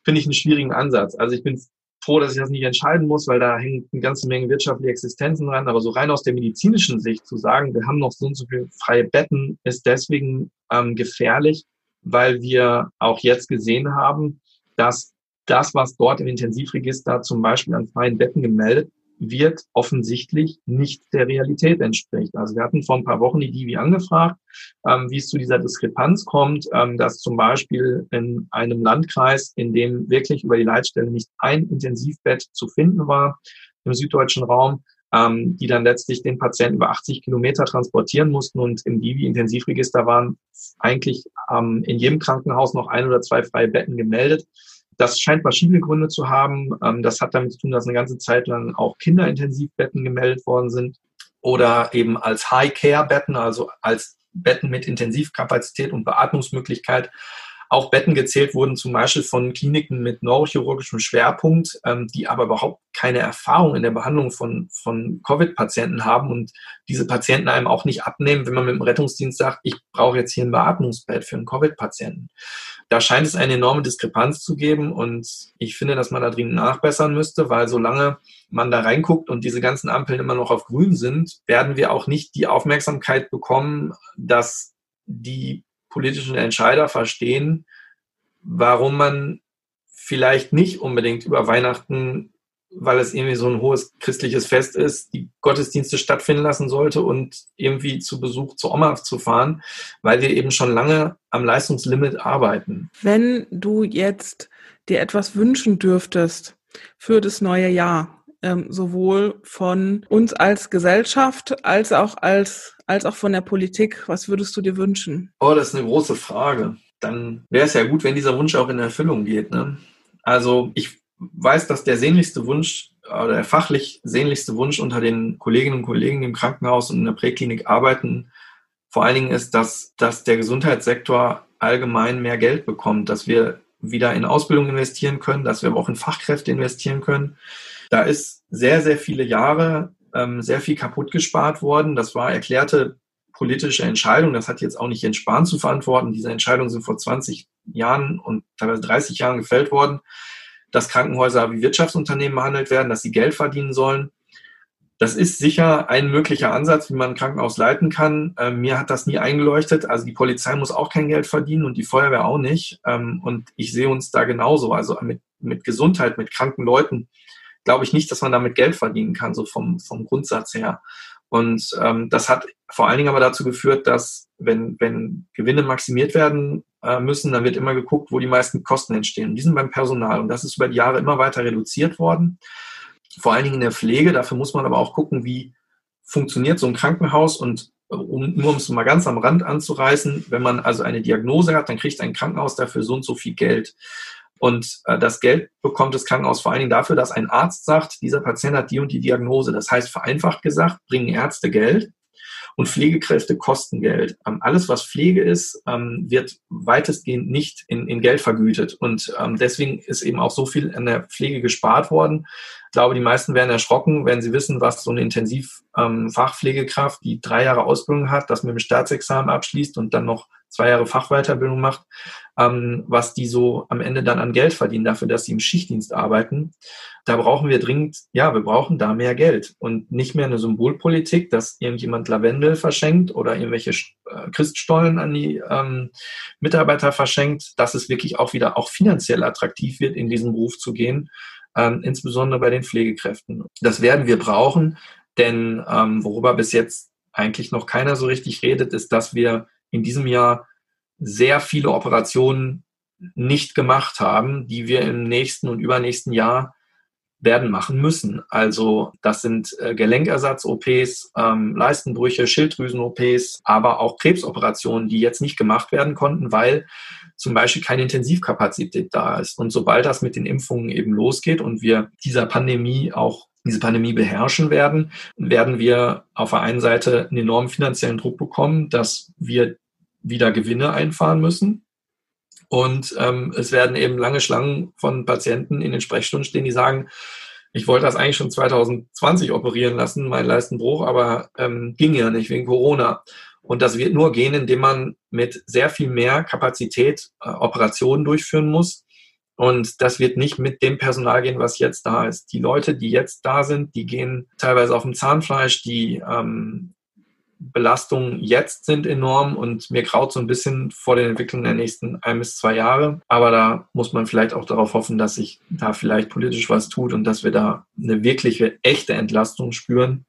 finde ich einen schwierigen Ansatz. Also ich bin froh, dass ich das nicht entscheiden muss, weil da hängt eine ganze Menge wirtschaftliche Existenzen dran. Aber so rein aus der medizinischen Sicht zu sagen, wir haben noch so und so viele freie Betten, ist deswegen ähm, gefährlich, weil wir auch jetzt gesehen haben, dass das, was dort im Intensivregister zum Beispiel an freien Betten gemeldet wird, offensichtlich nicht der Realität entspricht. Also wir hatten vor ein paar Wochen die Divi angefragt, ähm, wie es zu dieser Diskrepanz kommt, ähm, dass zum Beispiel in einem Landkreis, in dem wirklich über die Leitstelle nicht ein Intensivbett zu finden war, im süddeutschen Raum, ähm, die dann letztlich den Patienten über 80 Kilometer transportieren mussten und im Divi-Intensivregister waren eigentlich ähm, in jedem Krankenhaus noch ein oder zwei freie Betten gemeldet. Das scheint verschiedene Gründe zu haben. Ähm, das hat damit zu tun, dass eine ganze Zeit lang auch Kinderintensivbetten gemeldet worden sind oder eben als High-Care-Betten, also als Betten mit Intensivkapazität und Beatmungsmöglichkeit auch Betten gezählt wurden, zum Beispiel von Kliniken mit neurochirurgischem Schwerpunkt, ähm, die aber überhaupt keine Erfahrung in der Behandlung von, von Covid-Patienten haben und diese Patienten einem auch nicht abnehmen, wenn man mit dem Rettungsdienst sagt, ich brauche jetzt hier ein Beatmungsbett für einen Covid-Patienten. Da scheint es eine enorme Diskrepanz zu geben und ich finde, dass man da dringend nachbessern müsste, weil solange man da reinguckt und diese ganzen Ampeln immer noch auf grün sind, werden wir auch nicht die Aufmerksamkeit bekommen, dass die politischen Entscheider verstehen, warum man vielleicht nicht unbedingt über Weihnachten, weil es irgendwie so ein hohes christliches Fest ist, die Gottesdienste stattfinden lassen sollte und irgendwie zu Besuch zur Oma zu fahren, weil wir eben schon lange am Leistungslimit arbeiten. Wenn du jetzt dir etwas wünschen dürftest für das neue Jahr, ähm, sowohl von uns als Gesellschaft als auch als, als auch von der Politik? Was würdest du dir wünschen? Oh, das ist eine große Frage. Dann wäre es ja gut, wenn dieser Wunsch auch in Erfüllung geht. Ne? Also ich weiß, dass der sehnlichste Wunsch oder der fachlich sehnlichste Wunsch unter den Kolleginnen und Kollegen im Krankenhaus und in der Präklinik arbeiten, vor allen Dingen ist, dass, dass der Gesundheitssektor allgemein mehr Geld bekommt, dass wir wieder in Ausbildung investieren können, dass wir aber auch in Fachkräfte investieren können, da ist sehr, sehr viele Jahre ähm, sehr viel kaputt gespart worden. Das war erklärte politische Entscheidung. Das hat jetzt auch nicht Jens Spahn zu verantworten. Diese Entscheidungen sind vor 20 Jahren und teilweise 30 Jahren gefällt worden, dass Krankenhäuser wie Wirtschaftsunternehmen behandelt werden, dass sie Geld verdienen sollen. Das ist sicher ein möglicher Ansatz, wie man ein Krankenhaus leiten kann. Ähm, mir hat das nie eingeleuchtet. Also die Polizei muss auch kein Geld verdienen und die Feuerwehr auch nicht. Ähm, und ich sehe uns da genauso. Also mit, mit Gesundheit, mit kranken Leuten glaube ich nicht, dass man damit Geld verdienen kann, so vom, vom Grundsatz her. Und ähm, das hat vor allen Dingen aber dazu geführt, dass wenn, wenn Gewinne maximiert werden äh, müssen, dann wird immer geguckt, wo die meisten Kosten entstehen. Und die sind beim Personal. Und das ist über die Jahre immer weiter reduziert worden. Vor allen Dingen in der Pflege. Dafür muss man aber auch gucken, wie funktioniert so ein Krankenhaus und äh, um, nur um es mal ganz am Rand anzureißen, wenn man also eine Diagnose hat, dann kriegt ein Krankenhaus dafür so und so viel Geld. Und äh, das Geld bekommt das Krankenhaus vor allen Dingen dafür, dass ein Arzt sagt, dieser Patient hat die und die Diagnose. Das heißt, vereinfacht gesagt, bringen Ärzte Geld und Pflegekräfte kosten Geld. Ähm, alles, was Pflege ist, ähm, wird weitestgehend nicht in, in Geld vergütet. Und ähm, deswegen ist eben auch so viel an der Pflege gespart worden. Ich glaube, die meisten werden erschrocken, wenn sie wissen, was so eine Intensivfachpflegekraft, die drei Jahre Ausbildung hat, das mit dem Staatsexamen abschließt und dann noch zwei Jahre Fachweiterbildung macht, ähm, was die so am Ende dann an Geld verdienen dafür, dass sie im Schichtdienst arbeiten. Da brauchen wir dringend, ja, wir brauchen da mehr Geld und nicht mehr eine Symbolpolitik, dass irgendjemand Lavendel verschenkt oder irgendwelche äh, Christstollen an die ähm, Mitarbeiter verschenkt, dass es wirklich auch wieder auch finanziell attraktiv wird, in diesen Beruf zu gehen, ähm, insbesondere bei den Pflegekräften. Das werden wir brauchen, denn ähm, worüber bis jetzt eigentlich noch keiner so richtig redet, ist, dass wir in diesem Jahr sehr viele Operationen nicht gemacht haben, die wir im nächsten und übernächsten Jahr werden machen müssen. Also das sind äh, Gelenkersatz-OPs, ähm, Leistenbrüche, Schilddrüsen-OPs, aber auch Krebsoperationen, die jetzt nicht gemacht werden konnten, weil zum Beispiel keine Intensivkapazität da ist. Und sobald das mit den Impfungen eben losgeht und wir dieser Pandemie auch diese Pandemie beherrschen werden, werden wir auf der einen Seite einen enormen finanziellen Druck bekommen, dass wir wieder Gewinne einfahren müssen. Und ähm, es werden eben lange Schlangen von Patienten in den Sprechstunden stehen, die sagen, ich wollte das eigentlich schon 2020 operieren lassen, mein Leistenbruch, aber ähm, ging ja nicht wegen Corona. Und das wird nur gehen, indem man mit sehr viel mehr Kapazität äh, Operationen durchführen muss. Und das wird nicht mit dem Personal gehen, was jetzt da ist. Die Leute, die jetzt da sind, die gehen teilweise auf dem Zahnfleisch, die ähm, Belastungen jetzt sind enorm und mir graut so ein bisschen vor den Entwicklungen der nächsten ein bis zwei Jahre. Aber da muss man vielleicht auch darauf hoffen, dass sich da vielleicht politisch was tut und dass wir da eine wirkliche, echte Entlastung spüren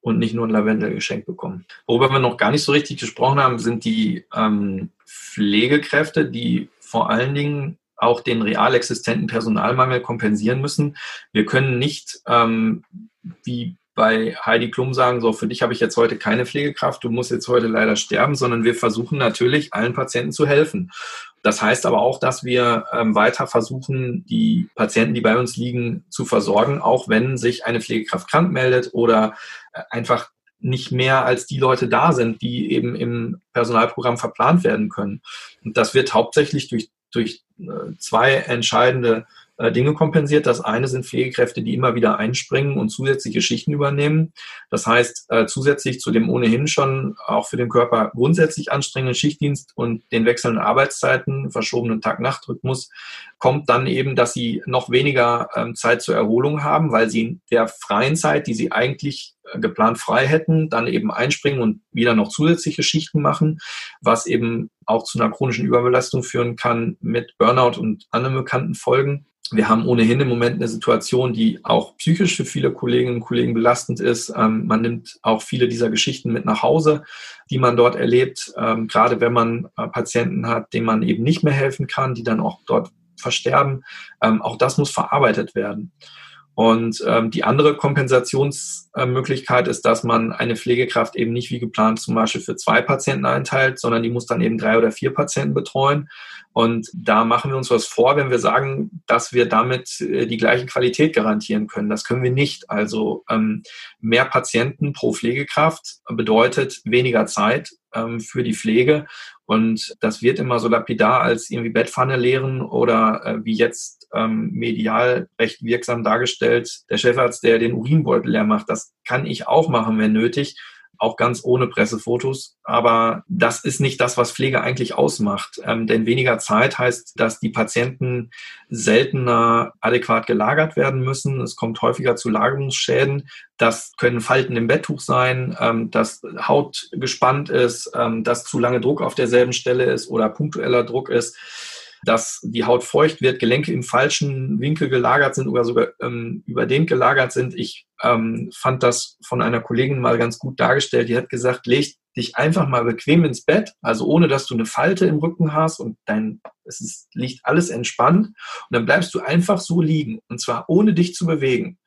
und nicht nur ein Lavendel geschenkt bekommen. Worüber wir noch gar nicht so richtig gesprochen haben, sind die ähm, Pflegekräfte, die vor allen Dingen auch den real existenten Personalmangel kompensieren müssen. Wir können nicht, ähm, wie bei Heidi Klum sagen, so für dich habe ich jetzt heute keine Pflegekraft, du musst jetzt heute leider sterben, sondern wir versuchen natürlich allen Patienten zu helfen. Das heißt aber auch, dass wir ähm, weiter versuchen, die Patienten, die bei uns liegen, zu versorgen, auch wenn sich eine Pflegekraft krank meldet oder äh, einfach nicht mehr als die Leute da sind, die eben im Personalprogramm verplant werden können. Und das wird hauptsächlich durch, durch äh, zwei entscheidende Dinge kompensiert. Das eine sind Pflegekräfte, die immer wieder einspringen und zusätzliche Schichten übernehmen. Das heißt, äh, zusätzlich zu dem ohnehin schon auch für den Körper grundsätzlich anstrengenden Schichtdienst und den wechselnden Arbeitszeiten, verschobenen Tag-Nacht-Rhythmus, kommt dann eben, dass sie noch weniger ähm, Zeit zur Erholung haben, weil sie in der freien Zeit, die sie eigentlich äh, geplant frei hätten, dann eben einspringen und wieder noch zusätzliche Schichten machen, was eben auch zu einer chronischen Überbelastung führen kann mit Burnout und anderen bekannten Folgen. Wir haben ohnehin im Moment eine Situation, die auch psychisch für viele Kolleginnen und Kollegen belastend ist. Ähm, man nimmt auch viele dieser Geschichten mit nach Hause, die man dort erlebt, ähm, gerade wenn man äh, Patienten hat, denen man eben nicht mehr helfen kann, die dann auch dort versterben. Ähm, auch das muss verarbeitet werden. Und ähm, die andere Kompensationsmöglichkeit ist, dass man eine Pflegekraft eben nicht wie geplant zum Beispiel für zwei Patienten einteilt, sondern die muss dann eben drei oder vier Patienten betreuen. Und da machen wir uns was vor, wenn wir sagen, dass wir damit äh, die gleiche Qualität garantieren können. Das können wir nicht. Also ähm, mehr Patienten pro Pflegekraft bedeutet weniger Zeit ähm, für die Pflege. Und das wird immer so lapidar als irgendwie Bettpfanne leeren oder äh, wie jetzt ähm, medial recht wirksam dargestellt, der Chefarzt, der den Urinbeutel leer macht. Das kann ich auch machen, wenn nötig auch ganz ohne Pressefotos. Aber das ist nicht das, was Pflege eigentlich ausmacht. Ähm, denn weniger Zeit heißt, dass die Patienten seltener adäquat gelagert werden müssen. Es kommt häufiger zu Lagerungsschäden. Das können Falten im Betttuch sein, ähm, dass Haut gespannt ist, ähm, dass zu lange Druck auf derselben Stelle ist oder punktueller Druck ist dass die Haut feucht wird, Gelenke im falschen Winkel gelagert sind oder sogar ähm, überdehnt gelagert sind. Ich ähm, fand das von einer Kollegin mal ganz gut dargestellt. Die hat gesagt, leg dich einfach mal bequem ins Bett, also ohne dass du eine Falte im Rücken hast und dein, es ist, liegt alles entspannt und dann bleibst du einfach so liegen und zwar ohne dich zu bewegen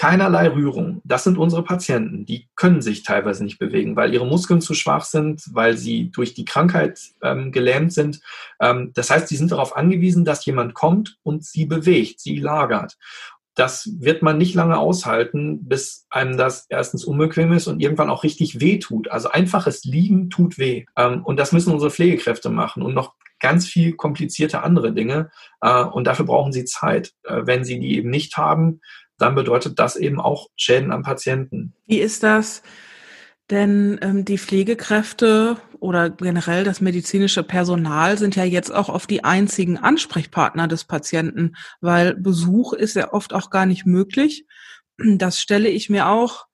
keinerlei Rührung. Das sind unsere Patienten. Die können sich teilweise nicht bewegen, weil ihre Muskeln zu schwach sind, weil sie durch die Krankheit ähm, gelähmt sind. Ähm, das heißt, sie sind darauf angewiesen, dass jemand kommt und sie bewegt, sie lagert. Das wird man nicht lange aushalten, bis einem das erstens unbequem ist und irgendwann auch richtig weh tut. Also einfaches Liegen tut weh. Ähm, und das müssen unsere Pflegekräfte machen und noch ganz viel komplizierte andere Dinge. Äh, und dafür brauchen sie Zeit. Äh, wenn sie die eben nicht haben, dann bedeutet das eben auch Schäden am Patienten. Wie ist das denn ähm, die Pflegekräfte oder generell das medizinische Personal sind ja jetzt auch oft die einzigen Ansprechpartner des Patienten, weil Besuch ist ja oft auch gar nicht möglich. Das stelle ich mir auch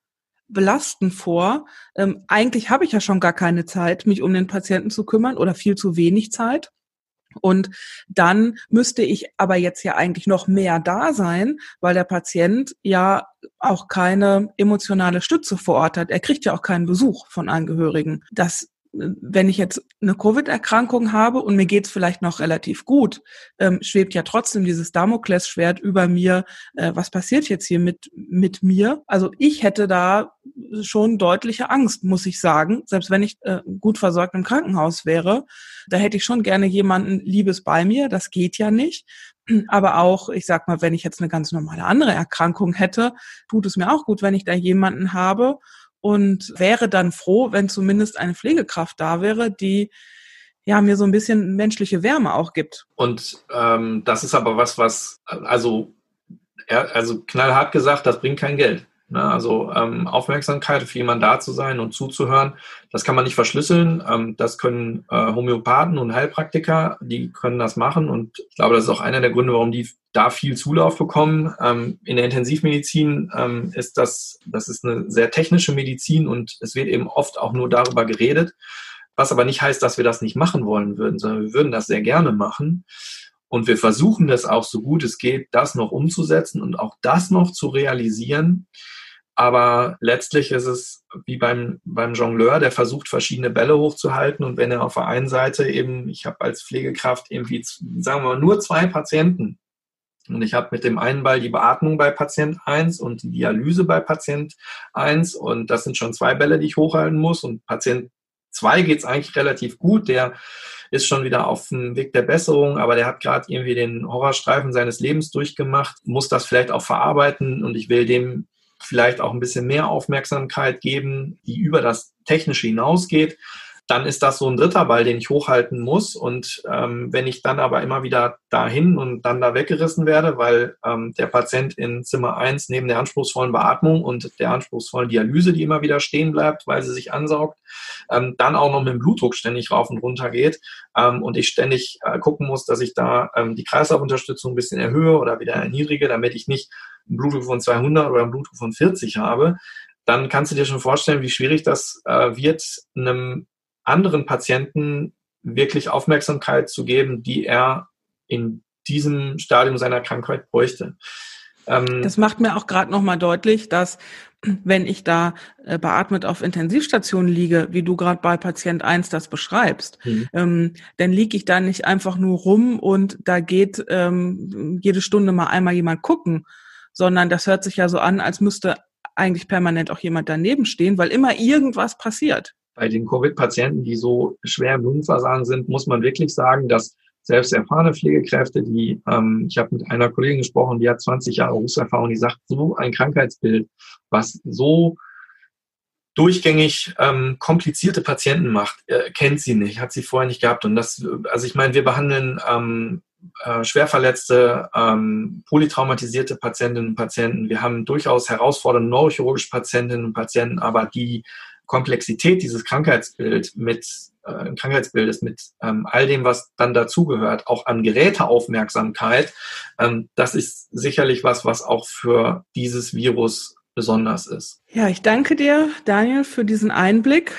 belastend vor. Ähm, eigentlich habe ich ja schon gar keine Zeit, mich um den Patienten zu kümmern oder viel zu wenig Zeit. Und dann müsste ich aber jetzt ja eigentlich noch mehr da sein, weil der Patient ja auch keine emotionale Stütze vor Ort hat. Er kriegt ja auch keinen Besuch von Angehörigen. Das wenn ich jetzt eine Covid-Erkrankung habe und mir geht's vielleicht noch relativ gut, ähm, schwebt ja trotzdem dieses Damoklesschwert über mir. Äh, was passiert jetzt hier mit, mit mir? Also ich hätte da schon deutliche Angst, muss ich sagen. Selbst wenn ich äh, gut versorgt im Krankenhaus wäre, da hätte ich schon gerne jemanden Liebes bei mir. Das geht ja nicht. Aber auch, ich sag mal, wenn ich jetzt eine ganz normale andere Erkrankung hätte, tut es mir auch gut, wenn ich da jemanden habe und wäre dann froh, wenn zumindest eine Pflegekraft da wäre, die ja, mir so ein bisschen menschliche Wärme auch gibt. Und ähm, das ist aber was, was, also, also knallhart gesagt, das bringt kein Geld. Ne? Also ähm, Aufmerksamkeit für jemanden da zu sein und zuzuhören, das kann man nicht verschlüsseln. Ähm, das können äh, Homöopathen und Heilpraktiker, die können das machen. Und ich glaube, das ist auch einer der Gründe, warum die da viel Zulauf bekommen. Ähm, in der Intensivmedizin ähm, ist das, das ist eine sehr technische Medizin und es wird eben oft auch nur darüber geredet. Was aber nicht heißt, dass wir das nicht machen wollen würden, sondern wir würden das sehr gerne machen. Und wir versuchen das auch so gut es geht, das noch umzusetzen und auch das noch zu realisieren. Aber letztlich ist es wie beim, beim Jongleur, der versucht, verschiedene Bälle hochzuhalten. Und wenn er auf der einen Seite eben, ich habe als Pflegekraft irgendwie, sagen wir mal, nur zwei Patienten. Und ich habe mit dem einen Ball die Beatmung bei Patient 1 und die Dialyse bei Patient 1. Und das sind schon zwei Bälle, die ich hochhalten muss. Und Patient zwei geht es eigentlich relativ gut. Der ist schon wieder auf dem Weg der Besserung, aber der hat gerade irgendwie den Horrorstreifen seines Lebens durchgemacht, muss das vielleicht auch verarbeiten und ich will dem vielleicht auch ein bisschen mehr Aufmerksamkeit geben, die über das Technische hinausgeht dann ist das so ein dritter Ball, den ich hochhalten muss. Und ähm, wenn ich dann aber immer wieder dahin und dann da weggerissen werde, weil ähm, der Patient in Zimmer 1 neben der anspruchsvollen Beatmung und der anspruchsvollen Dialyse, die immer wieder stehen bleibt, weil sie sich ansaugt, ähm, dann auch noch mit dem Blutdruck ständig rauf und runter geht ähm, und ich ständig äh, gucken muss, dass ich da ähm, die Kreislaufunterstützung ein bisschen erhöhe oder wieder erniedrige, damit ich nicht einen Blutdruck von 200 oder einen Blutdruck von 40 habe, dann kannst du dir schon vorstellen, wie schwierig das äh, wird, einem anderen Patienten wirklich Aufmerksamkeit zu geben, die er in diesem Stadium seiner Krankheit bräuchte. Ähm, das macht mir auch gerade nochmal deutlich, dass wenn ich da äh, beatmet auf Intensivstation liege, wie du gerade bei Patient 1 das beschreibst, mhm. ähm, dann liege ich da nicht einfach nur rum und da geht ähm, jede Stunde mal einmal jemand gucken, sondern das hört sich ja so an, als müsste eigentlich permanent auch jemand daneben stehen, weil immer irgendwas passiert bei den Covid-Patienten, die so schwer im Lungenversagen sind, muss man wirklich sagen, dass selbst erfahrene Pflegekräfte, die, ähm, ich habe mit einer Kollegin gesprochen, die hat 20 Jahre Berufserfahrung, die sagt, so ein Krankheitsbild, was so durchgängig ähm, komplizierte Patienten macht, äh, kennt sie nicht, hat sie vorher nicht gehabt. Und das, also ich meine, wir behandeln ähm, äh, schwerverletzte, ähm, polytraumatisierte Patientinnen und Patienten. Wir haben durchaus herausfordernde neurochirurgische Patientinnen und Patienten, aber die Komplexität dieses Krankheitsbild mit äh, Krankheitsbildes mit ähm, all dem, was dann dazugehört, auch an Geräteaufmerksamkeit, ähm, das ist sicherlich was, was auch für dieses Virus besonders ist. Ja, ich danke dir, Daniel, für diesen Einblick.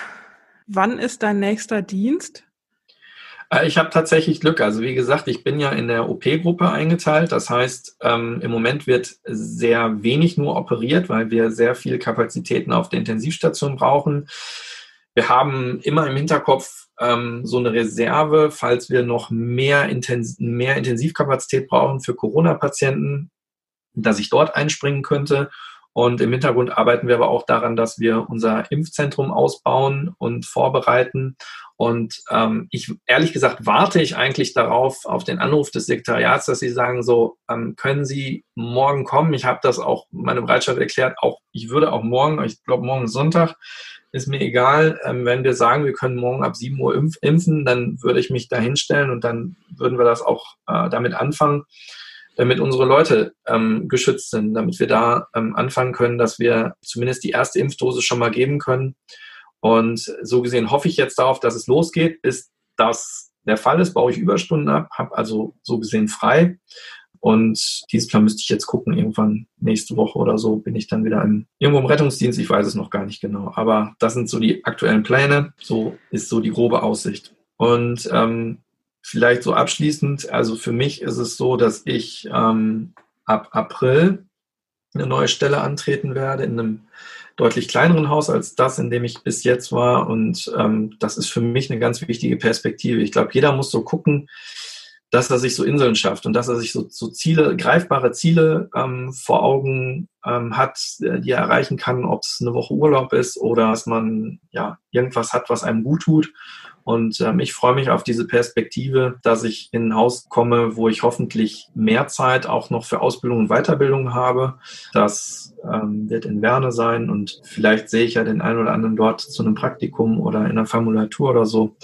Wann ist dein nächster Dienst? Äh, ich habe tatsächlich Glück. Also wie gesagt, ich bin ja in der OP-Gruppe eingeteilt. Das heißt, ähm, im Moment wird sehr wenig nur operiert, weil wir sehr viel Kapazitäten auf der Intensivstation brauchen. Wir haben immer im Hinterkopf ähm, so eine Reserve, falls wir noch mehr, Intens mehr Intensivkapazität brauchen für Corona-Patienten, dass ich dort einspringen könnte. Und im Hintergrund arbeiten wir aber auch daran, dass wir unser Impfzentrum ausbauen und vorbereiten. Und ähm, ich ehrlich gesagt warte ich eigentlich darauf, auf den Anruf des Sekretariats, dass sie sagen, so ähm, können Sie morgen kommen. Ich habe das auch meine Bereitschaft erklärt. Auch ich würde auch morgen, ich glaube morgen ist Sonntag, ist mir egal. Ähm, wenn wir sagen, wir können morgen ab 7 Uhr impf impfen, dann würde ich mich da hinstellen und dann würden wir das auch äh, damit anfangen damit unsere Leute ähm, geschützt sind, damit wir da ähm, anfangen können, dass wir zumindest die erste Impfdose schon mal geben können. Und so gesehen hoffe ich jetzt darauf, dass es losgeht. Bis das der Fall ist, baue ich Überstunden ab, habe also so gesehen frei. Und dieses Plan müsste ich jetzt gucken. Irgendwann nächste Woche oder so bin ich dann wieder im, irgendwo im Rettungsdienst. Ich weiß es noch gar nicht genau. Aber das sind so die aktuellen Pläne. So ist so die grobe Aussicht. Und ähm, vielleicht so abschließend, also für mich ist es so, dass ich ähm, ab April eine neue Stelle antreten werde in einem deutlich kleineren Haus als das, in dem ich bis jetzt war. Und ähm, das ist für mich eine ganz wichtige Perspektive. Ich glaube, jeder muss so gucken, dass er sich so Inseln schafft und dass er sich so, so Ziele, greifbare Ziele ähm, vor Augen ähm, hat, äh, die er erreichen kann, ob es eine Woche Urlaub ist oder dass man ja irgendwas hat, was einem gut tut. Und ähm, ich freue mich auf diese Perspektive, dass ich in ein Haus komme, wo ich hoffentlich mehr Zeit auch noch für Ausbildung und Weiterbildung habe. Das ähm, wird in Werne sein und vielleicht sehe ich ja den einen oder anderen dort zu einem Praktikum oder in einer Formulatur oder so.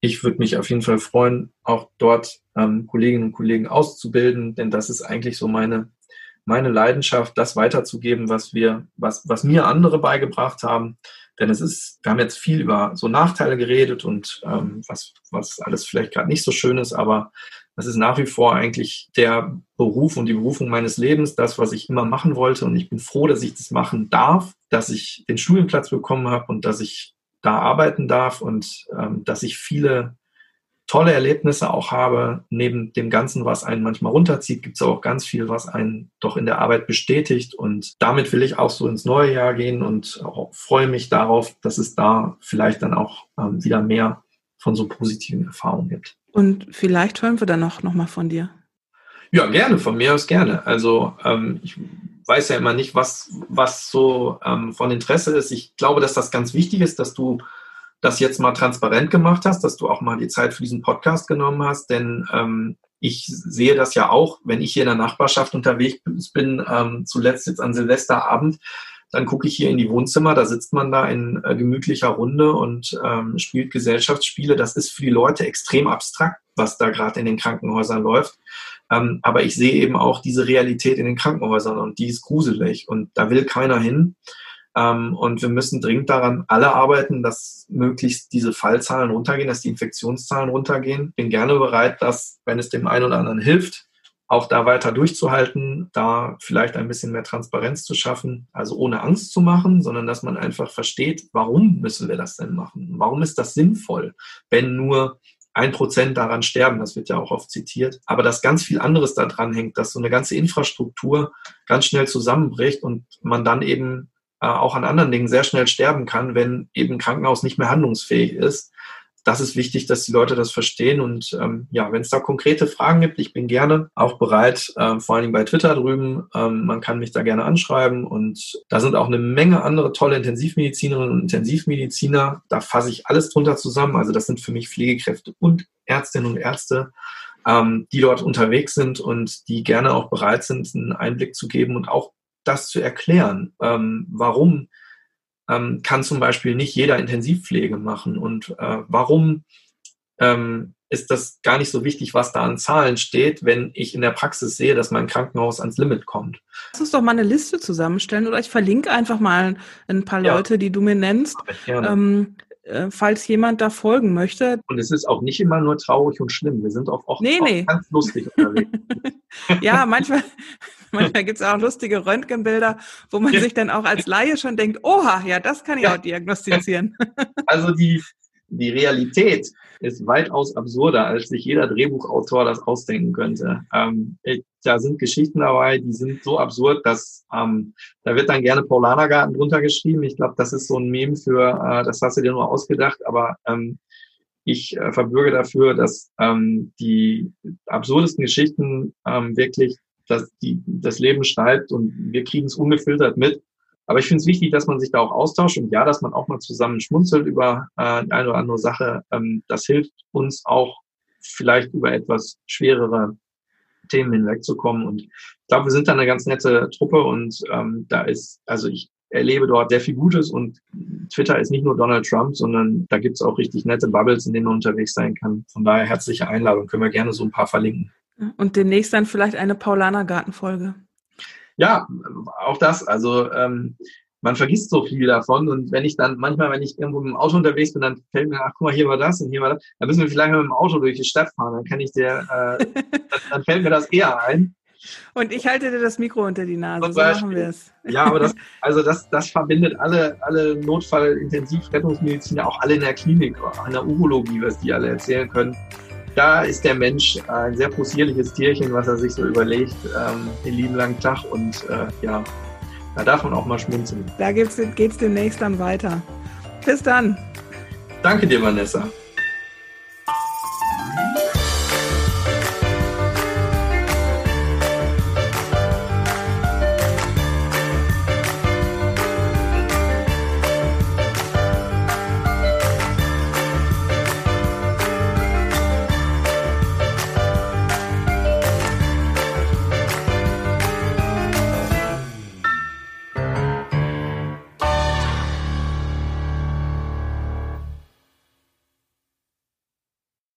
ich würde mich auf jeden Fall freuen, auch dort ähm, Kolleginnen und Kollegen auszubilden, denn das ist eigentlich so meine, meine Leidenschaft, das weiterzugeben, was wir, was, was mir andere beigebracht haben. Denn es ist, wir haben jetzt viel über so Nachteile geredet und ähm, was, was alles vielleicht gerade nicht so schön ist, aber das ist nach wie vor eigentlich der Beruf und die Berufung meines Lebens, das, was ich immer machen wollte. Und ich bin froh, dass ich das machen darf, dass ich den Studienplatz bekommen habe und dass ich da arbeiten darf und ähm, dass ich viele tolle Erlebnisse auch habe. Neben dem Ganzen, was einen manchmal runterzieht, gibt es auch ganz viel, was einen doch in der Arbeit bestätigt. Und damit will ich auch so ins neue Jahr gehen und freue mich darauf, dass es da vielleicht dann auch ähm, wieder mehr von so positiven Erfahrungen gibt. Und vielleicht hören wir dann noch, noch mal von dir. Ja, gerne, von mir aus gerne. Also ähm, ich weiß ja immer nicht, was, was so ähm, von Interesse ist. Ich glaube, dass das ganz wichtig ist, dass du das jetzt mal transparent gemacht hast, dass du auch mal die Zeit für diesen Podcast genommen hast, denn ähm, ich sehe das ja auch, wenn ich hier in der Nachbarschaft unterwegs bin, ähm, zuletzt jetzt an Silvesterabend, dann gucke ich hier in die Wohnzimmer, da sitzt man da in äh, gemütlicher Runde und ähm, spielt Gesellschaftsspiele. Das ist für die Leute extrem abstrakt, was da gerade in den Krankenhäusern läuft. Ähm, aber ich sehe eben auch diese Realität in den Krankenhäusern und die ist gruselig und da will keiner hin. Ähm, und wir müssen dringend daran alle arbeiten, dass möglichst diese Fallzahlen runtergehen, dass die Infektionszahlen runtergehen. Bin gerne bereit, dass, wenn es dem einen oder anderen hilft, auch da weiter durchzuhalten, da vielleicht ein bisschen mehr Transparenz zu schaffen, also ohne Angst zu machen, sondern dass man einfach versteht, warum müssen wir das denn machen? Warum ist das sinnvoll, wenn nur ein Prozent daran sterben, das wird ja auch oft zitiert, aber dass ganz viel anderes da dran hängt, dass so eine ganze Infrastruktur ganz schnell zusammenbricht und man dann eben auch an anderen Dingen sehr schnell sterben kann, wenn eben Krankenhaus nicht mehr handlungsfähig ist das ist wichtig, dass die Leute das verstehen. Und ähm, ja, wenn es da konkrete Fragen gibt, ich bin gerne auch bereit, äh, vor allen Dingen bei Twitter drüben. Ähm, man kann mich da gerne anschreiben. Und da sind auch eine Menge andere tolle Intensivmedizinerinnen und Intensivmediziner. Da fasse ich alles drunter zusammen. Also das sind für mich Pflegekräfte und Ärztinnen und Ärzte, ähm, die dort unterwegs sind und die gerne auch bereit sind, einen Einblick zu geben und auch das zu erklären, ähm, warum ähm, kann zum Beispiel nicht jeder Intensivpflege machen. Und äh, warum ähm, ist das gar nicht so wichtig, was da an Zahlen steht, wenn ich in der Praxis sehe, dass mein Krankenhaus ans Limit kommt. Lass uns doch mal eine Liste zusammenstellen oder ich verlinke einfach mal ein paar ja. Leute, die du mir nennst. Ähm, äh, falls jemand da folgen möchte. Und es ist auch nicht immer nur traurig und schlimm. Wir sind auch oft nee, nee. ganz lustig unterwegs. [laughs] ja, manchmal, [laughs] manchmal gibt es auch lustige Röntgenbilder, wo man sich dann auch als Laie schon denkt, oha, ja, das kann ich ja. auch diagnostizieren. [laughs] also die, die Realität ist weitaus absurder, als sich jeder Drehbuchautor das ausdenken könnte. Ähm, ich, da sind Geschichten dabei, die sind so absurd, dass ähm, da wird dann gerne Paulanergarten drunter geschrieben. Ich glaube, das ist so ein Meme für, äh, das hast du dir nur ausgedacht, aber ähm, ich äh, verbürge dafür, dass ähm, die absurdesten Geschichten ähm, wirklich dass die, das Leben schreibt und wir kriegen es ungefiltert mit. Aber ich finde es wichtig, dass man sich da auch austauscht und ja, dass man auch mal zusammen schmunzelt über äh, die eine oder andere Sache. Ähm, das hilft uns auch vielleicht über etwas schwerere Themen hinwegzukommen. Und ich glaube, wir sind da eine ganz nette Truppe und ähm, da ist, also ich erlebe dort sehr viel Gutes und Twitter ist nicht nur Donald Trump, sondern da gibt es auch richtig nette Bubbles, in denen man unterwegs sein kann. Von daher herzliche Einladung, können wir gerne so ein paar verlinken. Und demnächst dann vielleicht eine Paulaner-Gartenfolge. Ja, auch das. Also ähm, man vergisst so viel davon. Und wenn ich dann, manchmal, wenn ich irgendwo mit dem Auto unterwegs bin, dann fällt mir, ach guck mal, hier war das und hier war das. Dann müssen wir vielleicht mit dem Auto durch die Stadt fahren. Dann kann ich dir, äh, dann, [laughs] dann fällt mir das eher ein. Und ich halte dir das Mikro unter die Nase. So machen wir es. Ja, aber das, [laughs] also das, das verbindet alle, alle Notfall-Intensiv-Rettungsmediziner, auch alle in der Klinik, in der Urologie, was die alle erzählen können da ist der Mensch ein sehr possierliches Tierchen, was er sich so überlegt, ähm, den lieben langen Tag und äh, ja, da darf man auch mal schmunzeln. Da geht es demnächst dann weiter. Bis dann. Danke dir, Vanessa.